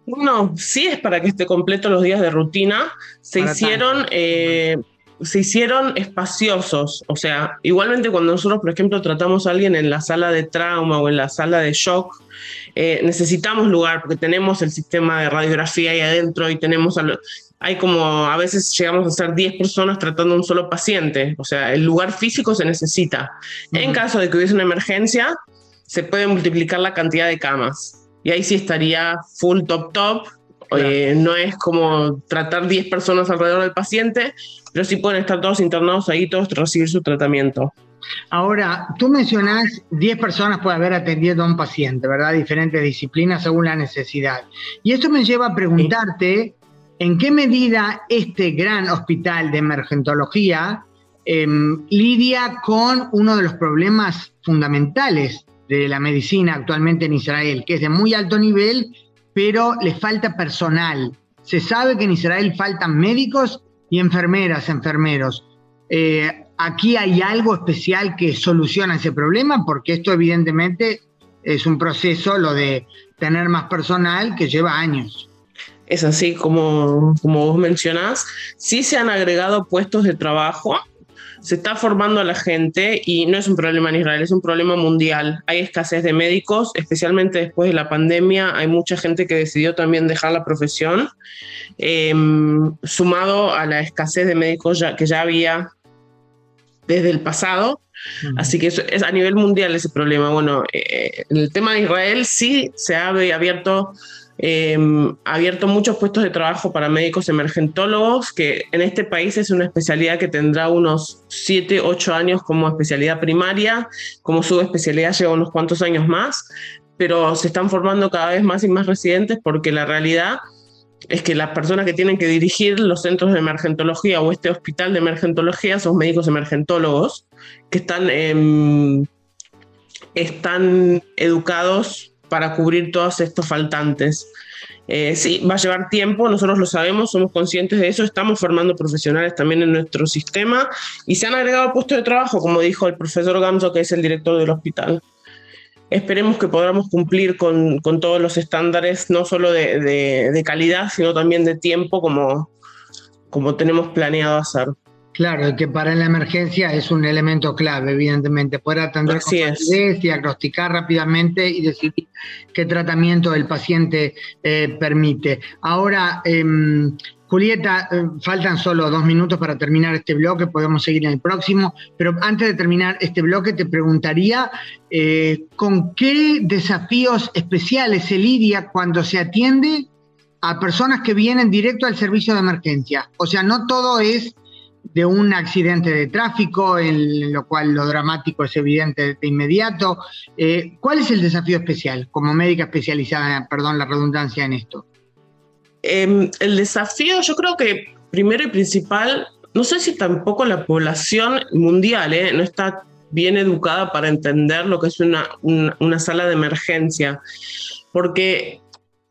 S12: No, sí es para que esté completo los días de rutina. Se hicieron, eh, se hicieron espaciosos. O sea, igualmente cuando nosotros, por ejemplo, tratamos a alguien en la sala de trauma o en la sala de shock, eh, necesitamos lugar porque tenemos el sistema de radiografía ahí adentro y tenemos hay como a veces llegamos a ser 10 personas tratando a un solo paciente, o sea, el lugar físico se necesita. En caso de que hubiese una emergencia, se puede multiplicar la cantidad de camas y ahí sí estaría full top top. Eh, no es como tratar 10 personas alrededor del paciente, pero sí pueden estar todos internados ahí, todos recibir su tratamiento.
S2: Ahora, tú mencionás 10 personas puede haber atendido a un paciente, ¿verdad? Diferentes disciplinas según la necesidad. Y esto me lleva a preguntarte en qué medida este gran hospital de emergentología em, lidia con uno de los problemas fundamentales de la medicina actualmente en Israel, que es de muy alto nivel, pero le falta personal. Se sabe que en Israel faltan médicos y enfermeras, enfermeros. Eh, aquí hay algo especial que soluciona ese problema, porque esto evidentemente es un proceso, lo de tener más personal, que lleva años.
S12: Es así como, como vos mencionás. Sí se han agregado puestos de trabajo, se está formando a la gente y no es un problema en Israel, es un problema mundial. Hay escasez de médicos, especialmente después de la pandemia. Hay mucha gente que decidió también dejar la profesión, em, sumado a la escasez de médicos que ya había desde el pasado. Así que es, a nivel mundial ese problema. Bueno, eh, en el tema de Israel sí se ha abierto eh, abierto muchos puestos de trabajo para médicos emergentólogos, que en este país es una especialidad que tendrá unos 7, 8 años como especialidad primaria, como subespecialidad lleva unos cuantos años más, pero se están formando cada vez más y más residentes porque la realidad es que las personas que tienen que dirigir los centros de emergentología o este hospital de emergentología son médicos emergentólogos que están, em, están educados para cubrir todos estos faltantes. Eh, sí, va a llevar tiempo, nosotros lo sabemos, somos conscientes de eso, estamos formando profesionales también en nuestro sistema y se han agregado puestos de trabajo, como dijo el profesor Gamso, que es el director del hospital. esperemos que podamos cumplir con, todos los estándares, no solo de, calidad, sino también de tiempo, como, como tenemos planeado hacer.
S2: Claro, que para la emergencia es un elemento clave, evidentemente, poder atender con rapidez, diagnosticar rápidamente y decidir qué tratamiento el paciente eh, permite. Ahora, em, Julieta, eh, faltan solo dos minutos para terminar este bloque, podemos seguir en el próximo, pero antes de terminar este bloque te preguntaría eh, con qué desafíos especiales se lidia cuando se atiende a personas que vienen directo al servicio de emergencia. O sea, no todo es de un accidente de tráfico, en lo cual lo dramático es evidente de inmediato. Eh, ¿Cuál es el desafío especial como médica especializada, perdón la redundancia en esto?
S12: Em, el desafío yo creo que primero y principal, no sé si tampoco la población mundial eh, no está bien educada para entender lo que es una, una sala de emergencia, porque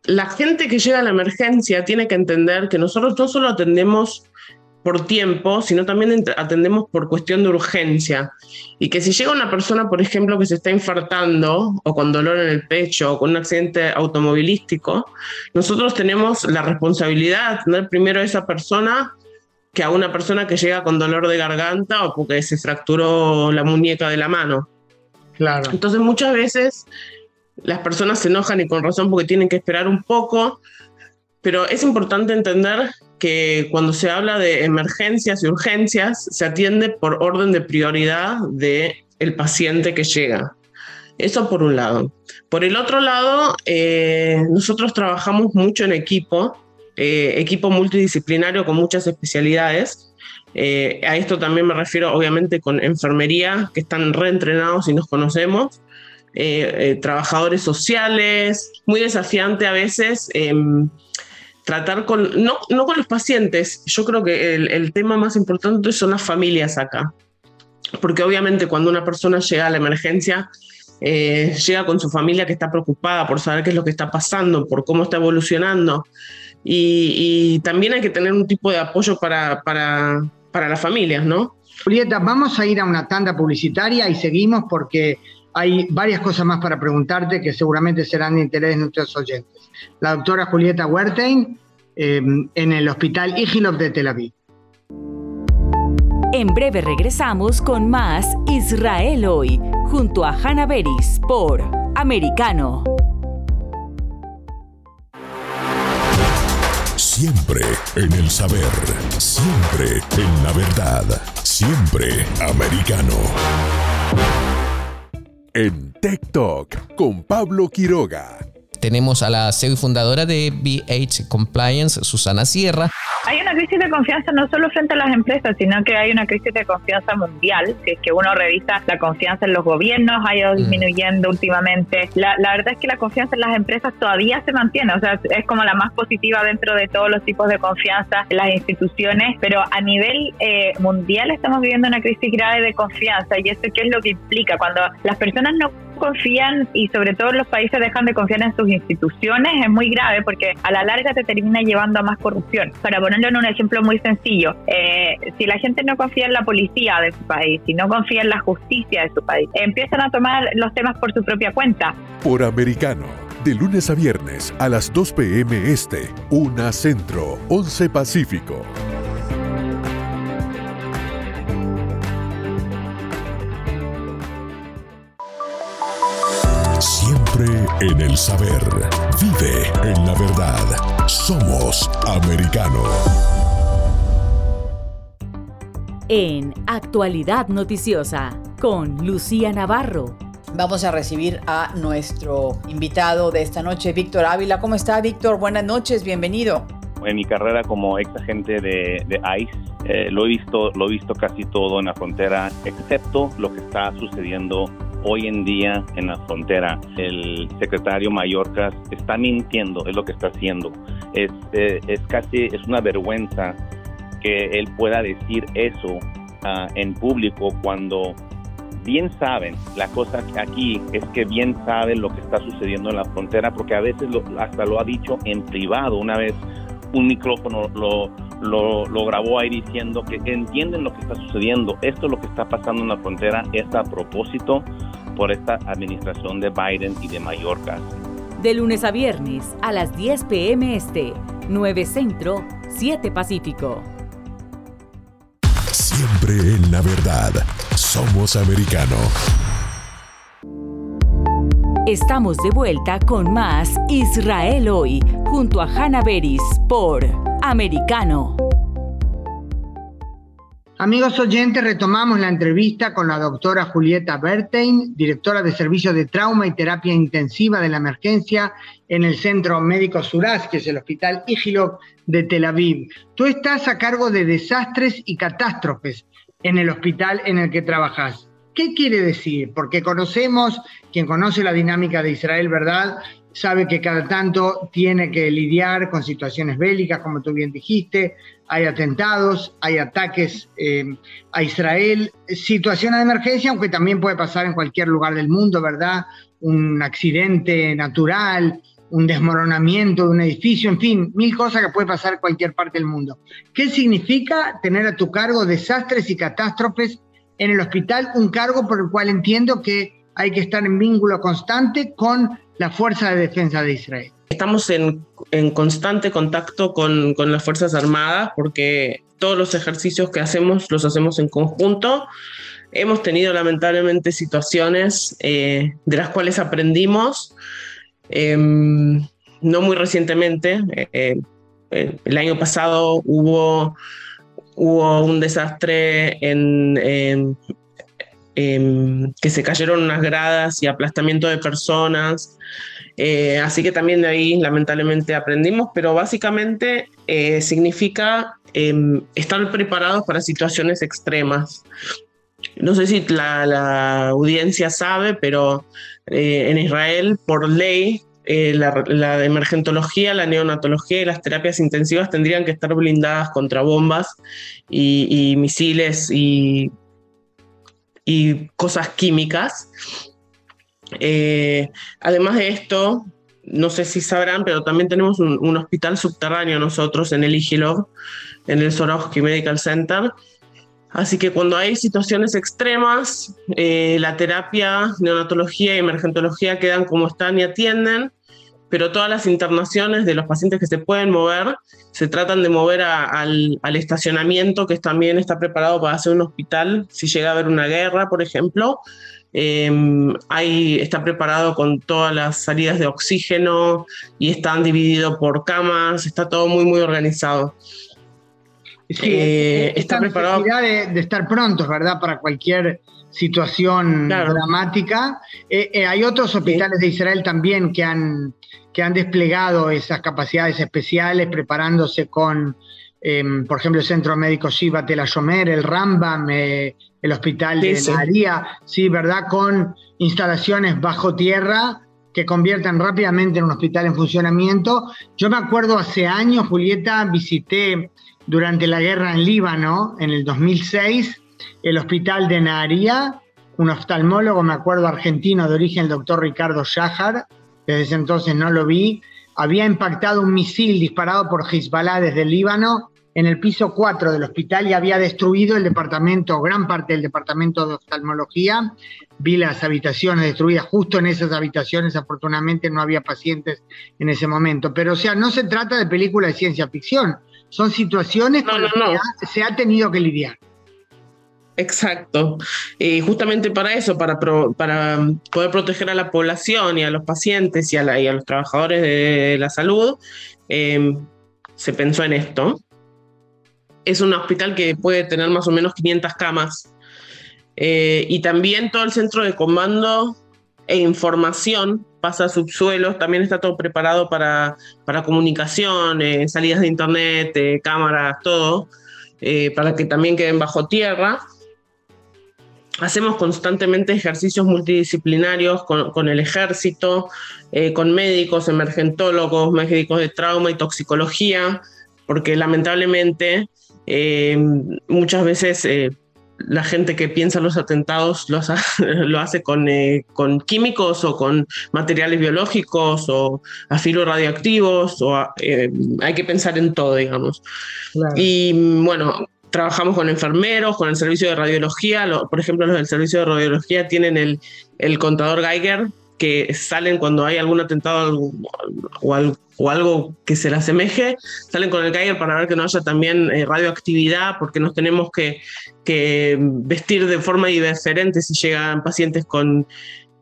S12: la gente que llega a la emergencia tiene que entender que nosotros no solo atendemos por tiempo, sino también atendemos por cuestión de urgencia. Y que si llega una persona, por ejemplo, que se está infartando o con dolor en el pecho o con un accidente automovilístico, nosotros tenemos la responsabilidad de atender primero a esa persona que a una persona que llega con dolor de garganta o porque se fracturó la muñeca de la mano.
S2: Claro.
S12: Entonces muchas veces las personas se enojan y con razón porque tienen que esperar un poco, pero es importante entender que cuando se habla de emergencias y urgencias se atiende por orden de prioridad del el paciente que llega. Eso por un lado. Por el otro lado, eh, nosotros trabajamos mucho en equipo, eh, equipo multidisciplinario con muchas especialidades. Eh, a esto también me refiero obviamente con enfermería, que están reentrenados y nos conocemos. trabajadores sociales, muy desafiante a veces em, tratar con, no, no con los pacientes, yo creo que el, tema más importante son las familias acá, porque obviamente cuando una persona llega a la emergencia, eh, llega con su familia que está preocupada por saber qué es lo que está pasando, por cómo está evolucionando, y, también hay que tener un tipo de apoyo para, para, para las familias, ¿no?
S2: Julieta, vamos a ir a una tanda publicitaria y seguimos porque hay varias cosas más para preguntarte que seguramente serán de interés de nuestros oyentes. La doctora Julieta Wertein em, en el Hospital Igilov de Tel Aviv.
S1: En breve regresamos con más Israel hoy, junto a Hanna Beris por Americano.
S4: Siempre en el saber, siempre en la verdad, siempre americano en Talk con Pablo Quiroga.
S13: Tenemos a la CEO y fundadora de BH Compliance, Susana Sierra.
S14: Hay una crisis de confianza no solo frente a las empresas, sino que hay una crisis de confianza mundial. Si es que uno revisa la confianza en los gobiernos, ha ido mm. disminuyendo últimamente. La, verdad es que la confianza en las empresas todavía se mantiene, o sea, es como la más positiva dentro de todos los tipos de confianza en las instituciones, pero a nivel eh, mundial estamos viviendo una crisis grave de confianza y eso qué es lo que implica cuando las personas no confían y sobre todo los países dejan de confiar en sus instituciones es muy grave porque a la larga te termina llevando a más corrupción. Para ponerlo en un ejemplo muy sencillo, eh, si la gente no confía en la policía de su país, si no confía en la justicia de su país, empiezan a tomar los temas por su propia cuenta.
S4: Por americano. De lunes a viernes a las 2 p.m. Este, 1 Centro, 11 Pacífico. En el saber. Vive en la verdad. Somos americano.
S1: En Actualidad Noticiosa, con Lucía Navarro.
S15: Vamos a recibir a nuestro invitado de esta noche, Víctor Ávila. ¿Cómo está, Víctor? Buenas noches, bienvenido.
S16: En mi carrera como ex agente de, de ICE, eh, lo, he visto, lo he visto casi todo en la frontera, excepto lo que está sucediendo hoy en día en la frontera. El secretario Mallorca está mintiendo, es lo que está haciendo. Es, eh, es casi, es una vergüenza que él pueda decir eso ah, en público cuando bien saben, la cosa aquí es que bien saben lo que está sucediendo en la frontera, porque a veces hasta lo ha dicho en privado. Una vez un micrófono lo, lo, lo, grabó ahí diciendo que entienden lo que está sucediendo. Esto es lo que está pasando en la frontera, es a propósito por esta administración de Biden y de Mallorca.
S1: De lunes a viernes a las 10 pm este, 9 Centro, 7 Pacífico.
S4: Siempre en la verdad. Somos americano.
S1: Estamos de vuelta con más Israel hoy, junto a Hannah Beris por Americano.
S2: Amigos oyentes, retomamos la entrevista con la doctora Julieta Bertein, directora de Servicios de Trauma y Terapia Intensiva de la Emergencia en el Centro Médico Suraz, que es el Hospital Igilov de Tel Aviv. Tú estás a cargo de desastres y catástrofes en el hospital en el que trabajas. ¿Qué quiere decir? Porque conocemos, quien conoce la dinámica de Israel, ¿verdad? sabe que cada tanto tiene que lidiar con situaciones bélicas, como tú bien dijiste, hay atentados, hay ataques eh, a Israel, situaciones de emergencia, aunque también puede pasar en cualquier lugar del mundo, ¿verdad? Un accidente natural, un desmoronamiento de un edificio, en fin, mil cosas que puede pasar en cualquier parte del mundo. ¿Qué significa tener a tu cargo desastres y catástrofes en el hospital? Un cargo por el cual entiendo que hay que estar en vínculo constante con la Fuerza de Defensa de Israel.
S12: Estamos en, en constante contacto con, con, las Fuerzas Armadas porque todos los ejercicios que hacemos los hacemos en conjunto. Hemos tenido lamentablemente situaciones eh, de las cuales aprendimos. Eh, no muy recientemente, eh, eh, el año pasado hubo, hubo un desastre en, en Em, que se cayeron unas gradas y aplastamiento de personas. Eh, así que también de ahí lamentablemente aprendimos, pero básicamente eh, significa em, estar preparados para situaciones extremas. No sé si la, audiencia sabe, pero eh, en Israel, por ley, la, emergentología, la neonatología y las terapias intensivas tendrían que estar blindadas contra bombas y misiles y y cosas químicas. Eh, además de esto, no sé si sabrán, pero también tenemos un, hospital subterráneo nosotros en el Igilov, en el Sorovsky Medical Center. Así que cuando hay situaciones extremas, eh, la terapia, neonatología y emergentología quedan como están y atienden pero todas las internaciones de los pacientes que se pueden mover se tratan de mover al, estacionamiento que también está preparado para hacer un hospital si llega a haber una guerra, por ejemplo. Em, está preparado con todas las salidas de oxígeno y están divididos por camas, está todo muy, muy organizado.
S2: Eh, está preparado. De, de estar prontos, ¿verdad? Para cualquier situación dramática. Eh, eh, hay otros hospitales de Israel también que han, que han desplegado esas capacidades especiales, preparándose con, em, por ejemplo, el Centro Médico Shiva Tel Shomer, el Rambam, eh, el Hospital de María, sí, ¿verdad? Con instalaciones bajo tierra que convierten rápidamente en un hospital en funcionamiento. Yo me acuerdo hace años, Julieta, visité durante la guerra en Líbano, en el 2006, el hospital de Naharía, un oftalmólogo, me acuerdo, argentino de origen, el doctor Ricardo Shajar, desde ese entonces no lo vi, había impactado un misil disparado por Hezbollah desde el Líbano en el piso 4 del hospital y había destruido el departamento, gran parte del departamento de oftalmología. Vi las habitaciones destruidas, justo en esas habitaciones afortunadamente no había pacientes en ese momento. Pero o sea, no se trata de películas de ciencia ficción, son situaciones con las que se ha tenido que lidiar.
S12: Exacto. Y justamente para eso, para, para poder proteger a la población y a los pacientes y a, los trabajadores de la salud, em, se pensó en esto. Es un hospital que puede tener más o menos 500 camas. Eh, y también todo el centro de comando e información pasa a subsuelos, también está todo preparado para, para comunicación, eh, salidas de internet, eh, cámaras, todo, para que también queden bajo tierra hacemos constantemente ejercicios multidisciplinarios con, el ejército, eh, con médicos, emergentólogos, médicos de trauma y toxicología, porque lamentablemente eh, muchas veces eh, la gente que piensa los atentados lo hace <laughs> con, con, químicos o con materiales biológicos o afilos radioactivos, o hay que pensar en todo, digamos. Y bueno, trabajamos con enfermeros, con el servicio de radiología. por ejemplo, los del servicio de radiología tienen el, el contador Geiger que salen cuando hay algún atentado o, algo, que se le asemeje, salen con el Geiger para ver que no haya también eh, radioactividad, porque nos tenemos que, que, vestir de forma diferente si llegan pacientes con,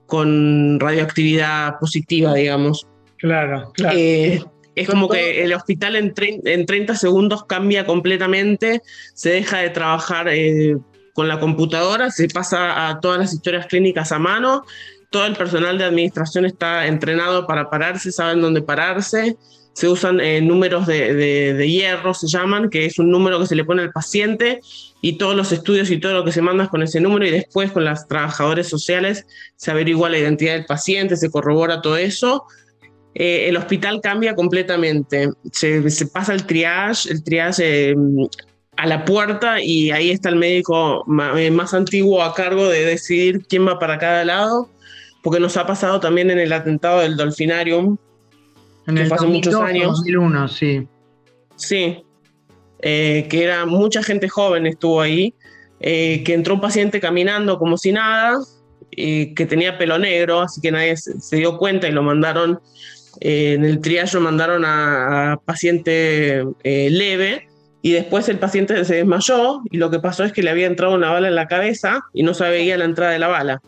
S12: con radioactividad positiva, digamos.
S2: Claro, claro.
S12: Eh, es como que el hospital en, en 30 segundos cambia completamente, se deja de trabajar eh, con la computadora, se pasa a todas las historias clínicas a mano, todo el personal de administración está entrenado para pararse, saben dónde pararse, se usan eh, números de, de, hierro, se llaman, que es un número que se le pone al paciente y todos los estudios y todo lo que se manda es con ese número y después con los trabajadores sociales se averigua la identidad del paciente, se corrobora todo eso eh, el hospital cambia completamente. Se, pasa el triage, el triage eh, a la puerta y ahí está el médico eh, más, antiguo a cargo de decidir quién va para cada lado, porque nos ha pasado también en el atentado del Dolfinarium,
S2: en el hace muchos años. 2001, sí.
S12: Sí, que era mucha gente joven estuvo ahí, que entró un paciente caminando como si nada, que tenía pelo negro, así que nadie se dio cuenta y lo mandaron en el triage mandaron a, paciente eh, leve y después el paciente se desmayó y lo que pasó es que le había entrado una bala en la cabeza y no se veía la entrada de la bala.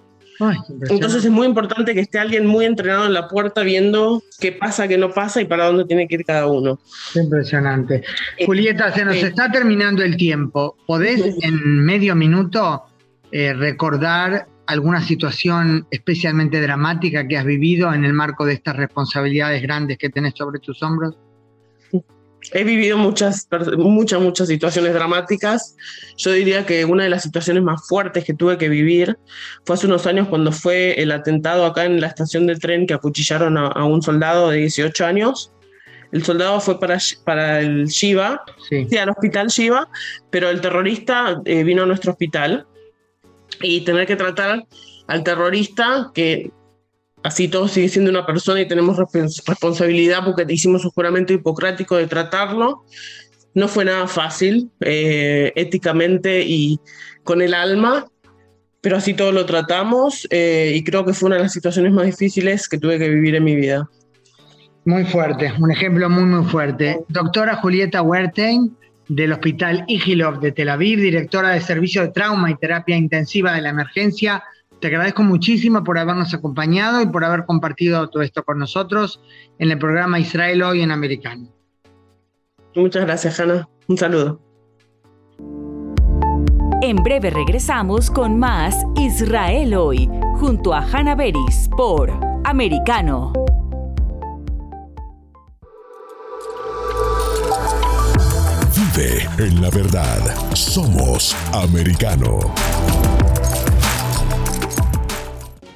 S12: Entonces es muy importante que esté alguien muy entrenado en la puerta viendo qué pasa, qué no pasa y para dónde tiene que ir cada uno.
S2: impresionante. Eh, Julieta, se nos está terminando el tiempo. ¿Podés en medio minuto eh, recordar alguna situación especialmente dramática que has vivido en el marco de estas responsabilidades grandes que tenés sobre tus hombros?
S12: He vivido muchas, muchas, muchas situaciones dramáticas. Yo diría que una de las situaciones más fuertes que tuve que vivir fue hace unos años cuando fue el atentado acá en la estación de tren que acuchillaron a, un soldado de 18 años. El soldado fue para, para el Shiva, sí. al hospital Shiva, pero el terrorista eh, vino a nuestro hospital y tener que tratar al terrorista, que así todo sigue siendo una persona y tenemos responsabilidad porque hicimos un juramento hipocrático de tratarlo. No fue nada fácil, eh, éticamente y con el alma, pero así todo lo tratamos eh, y creo que fue una de las situaciones más difíciles que tuve que vivir en mi vida.
S2: Muy fuerte, un ejemplo muy, muy fuerte. Doctora Julieta Huertein, del Hospital Igilov de Tel Aviv, directora de Servicio de Trauma y Terapia Intensiva de la Emergencia. Te agradezco muchísimo por habernos acompañado y por haber compartido todo esto con nosotros en el programa Israel Hoy en Americano.
S12: Muchas gracias, Hanna. Un saludo.
S1: En breve regresamos con más Israel Hoy, junto a Hanna Beris por Americano.
S4: En la verdad. Somos americano.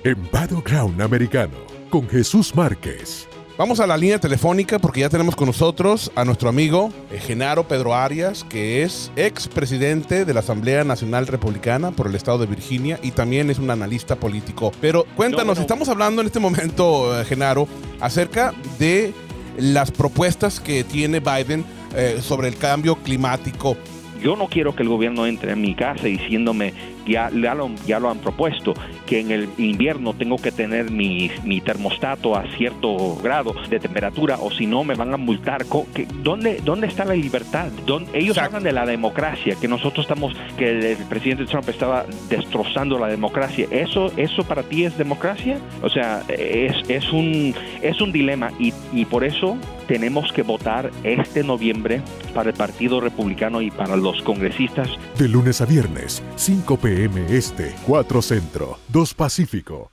S4: En Battleground Americano, con Jesús Márquez.
S17: Vamos a la línea telefónica porque ya tenemos con nosotros a nuestro amigo eh, Genaro Pedro Arias, que es ex presidente de la Asamblea Nacional Republicana por el estado de Virginia y también es un analista político. Pero cuéntanos, estamos hablando en este momento, eh, Genaro, acerca de las propuestas que tiene Biden eh, sobre el cambio climático.
S16: Yo no quiero que el gobierno entre en mi casa diciéndome ya, ya, lo, ya lo han propuesto, que en el invierno tengo que tener mi, mi termostato a cierto grado de temperatura o si no me van a multar. ¿Dónde, ¿Dónde está la libertad? Ellos hablan de la democracia, que nosotros estamos, que el, presidente Trump estaba destrozando la democracia. ¿Eso, eso para ti es democracia? O sea, es, es, un, es un dilema y, y por eso tenemos que votar este noviembre para el Partido Republicano y para los congresistas.
S4: De lunes a viernes, 5 pm este, 4 centro, 2 pacífico.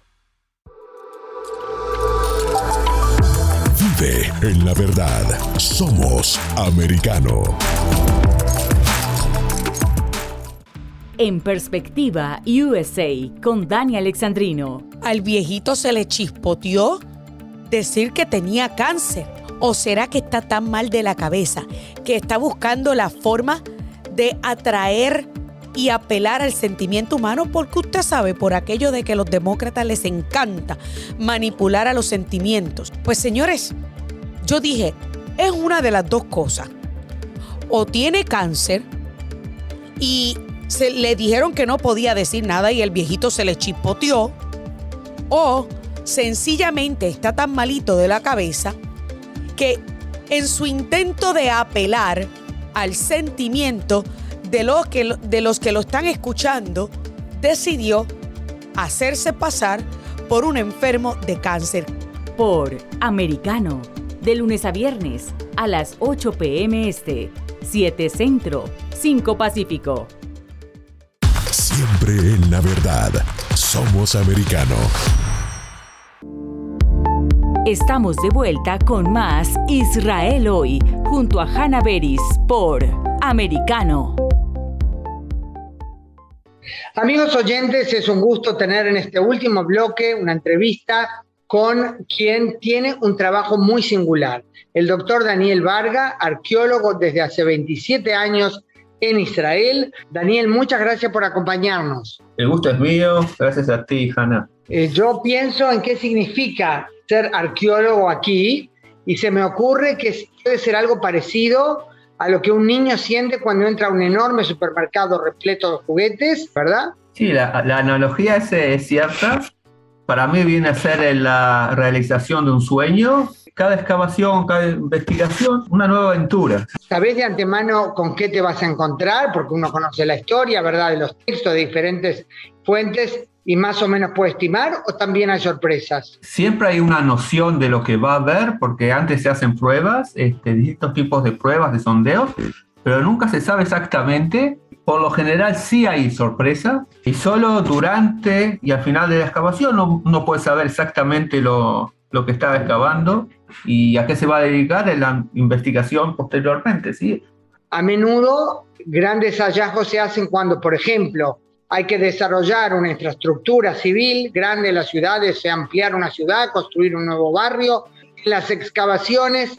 S4: Vive en la verdad. Somos americano.
S1: En perspectiva, USA, con Dani Alexandrino.
S18: Al viejito se le chispoteó decir que tenía cáncer ¿O será que está tan mal de la cabeza que está buscando la forma de atraer y apelar al sentimiento humano? Porque usted sabe, por aquello de que los demócratas les encanta manipular a los sentimientos. Pues señores, yo dije, es una de las dos cosas. O tiene cáncer y se le dijeron que no podía decir nada y el viejito se le chispoteó o sencillamente está tan malito de la cabeza que en su intento de apelar al sentimiento de los que, de los, que lo están escuchando, decidió hacerse pasar por un enfermo de cáncer.
S1: Por Americano, de lunes a viernes a las 8 pm este, 7 Centro, 5 Pacífico.
S4: Siempre en la verdad, somos americano.
S1: Estamos de vuelta con más Israel hoy, junto a Hannah Beris por Americano.
S2: Amigos oyentes, es un gusto tener en este último bloque una entrevista con quien tiene un trabajo muy singular, el doctor Daniel Varga, arqueólogo desde hace 27 años en Israel. Daniel, muchas gracias por acompañarnos.
S19: El gusto es mío, gracias a ti, Hanna.
S2: Eh, yo pienso en qué significa ser arqueólogo aquí y se me ocurre que puede ser algo parecido a lo que un niño siente cuando entra a un enorme supermercado repleto de juguetes, ¿verdad?
S19: Sí, la, analogía es, cierta. Para mí viene a ser la realización de un sueño. Cada excavación, cada investigación, una nueva aventura.
S2: ¿Sabés de antemano con qué te vas a encontrar? Porque uno conoce la historia, ¿verdad? De los textos de diferentes fuentes y más o menos puede estimar o también hay sorpresas?
S19: Siempre hay una noción de lo que va a haber porque antes se hacen pruebas, este, distintos tipos de pruebas, de sondeos, pero nunca se sabe exactamente. Por lo general sí hay sorpresa y solo durante y al final de la excavación no, no puede saber exactamente lo, lo que estaba excavando y a qué se va a dedicar en la investigación posteriormente. ¿sí?
S2: A menudo grandes hallazgos se hacen cuando, por ejemplo, hay que desarrollar una infraestructura civil grande en las ciudades, ampliar una ciudad, construir un nuevo barrio. Las excavaciones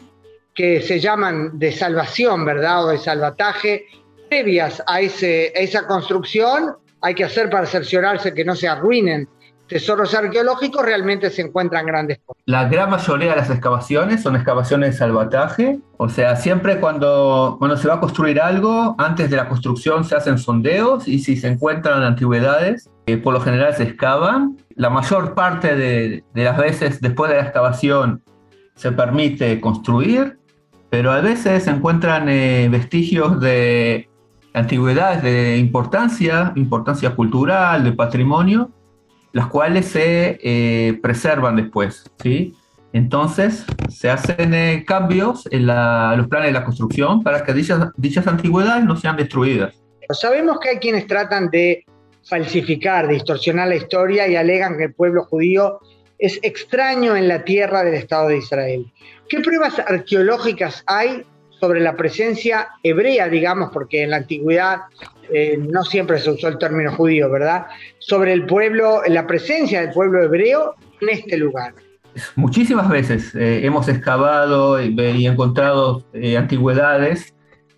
S2: que se llaman de salvación, ¿verdad? O de salvataje, previas a, ese, esa construcción, hay que hacer para cerciorarse que no se arruinen tesoros arqueológicos realmente se encuentran grandes cosas.
S19: La gran mayoría de las excavaciones son excavaciones de salvataje, o sea, siempre cuando, cuando se va a construir algo, antes de la construcción se hacen sondeos y si se encuentran antigüedades, eh, por lo general se excavan. La mayor parte de, de las veces después de la excavación se permite construir, pero a veces se encuentran eh, vestigios de antigüedades de importancia, importancia cultural, de patrimonio, las cuales se eh, preservan después, ¿sí? Entonces se hacen eh, cambios en los planes de la construcción para que dichas, dichas antigüedades no sean destruidas.
S2: Sabemos que hay quienes tratan de falsificar, distorsionar la historia y alegan que el pueblo judío es extraño en la tierra del Estado de Israel. ¿Qué pruebas arqueológicas hay sobre la presencia hebrea, digamos, porque en la antigüedad eh, no siempre se usó el término judío, ¿verdad? Sobre el pueblo, la presencia del pueblo hebreo en este lugar.
S19: Muchísimas veces eh, hemos excavado y, encontrado eh, antigüedades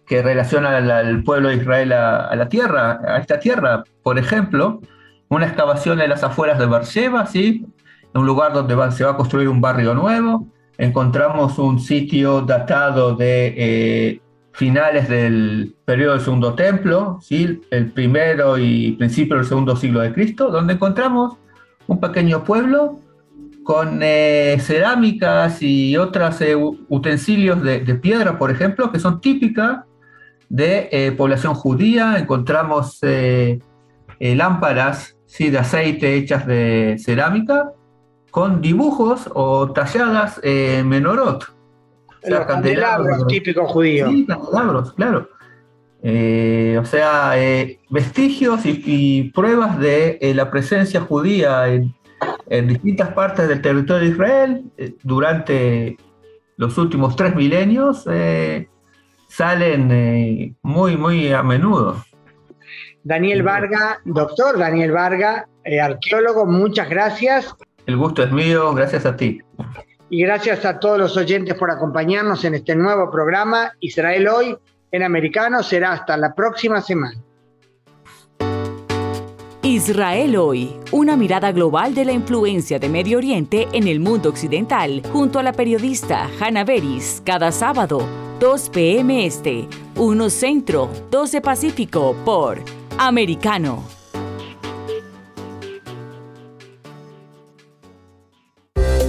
S19: que relacionan al, pueblo de Israel a, la tierra, a esta tierra. Por ejemplo, una excavación en las afueras de Beersheba, ¿sí? un lugar donde se va a construir un barrio nuevo. Encontramos un sitio datado de finales del periodo del Segundo Templo, ¿sí? el primero y principio del segundo siglo de Cristo, donde encontramos un pequeño pueblo con eh, cerámicas y otros eh, utensilios de, piedra, por ejemplo, que son típicas de eh, población judía. Encontramos lámparas ¿sí? de aceite hechas de cerámica con dibujos o talladas menorot,
S2: los candelabros, típicos judíos.
S19: Sí, candelabros, claro. Eh, o sea, eh, vestigios y, pruebas de eh, la presencia judía en, distintas partes del territorio de Israel durante los últimos tres milenios salen muy, muy a menudo.
S2: Daniel Varga, doctor Daniel Varga, arqueólogo, muchas gracias.
S19: El gusto es mío, gracias a ti
S2: y gracias a todos los oyentes por acompañarnos en este nuevo programa Israel Hoy en Americano. Será hasta la próxima semana.
S1: Israel Hoy, una mirada global de la influencia de Medio Oriente en el mundo occidental, junto a la periodista Hannah Beris, cada sábado 2 p.m. Este, 1 Centro, 12 Pacífico por Americano.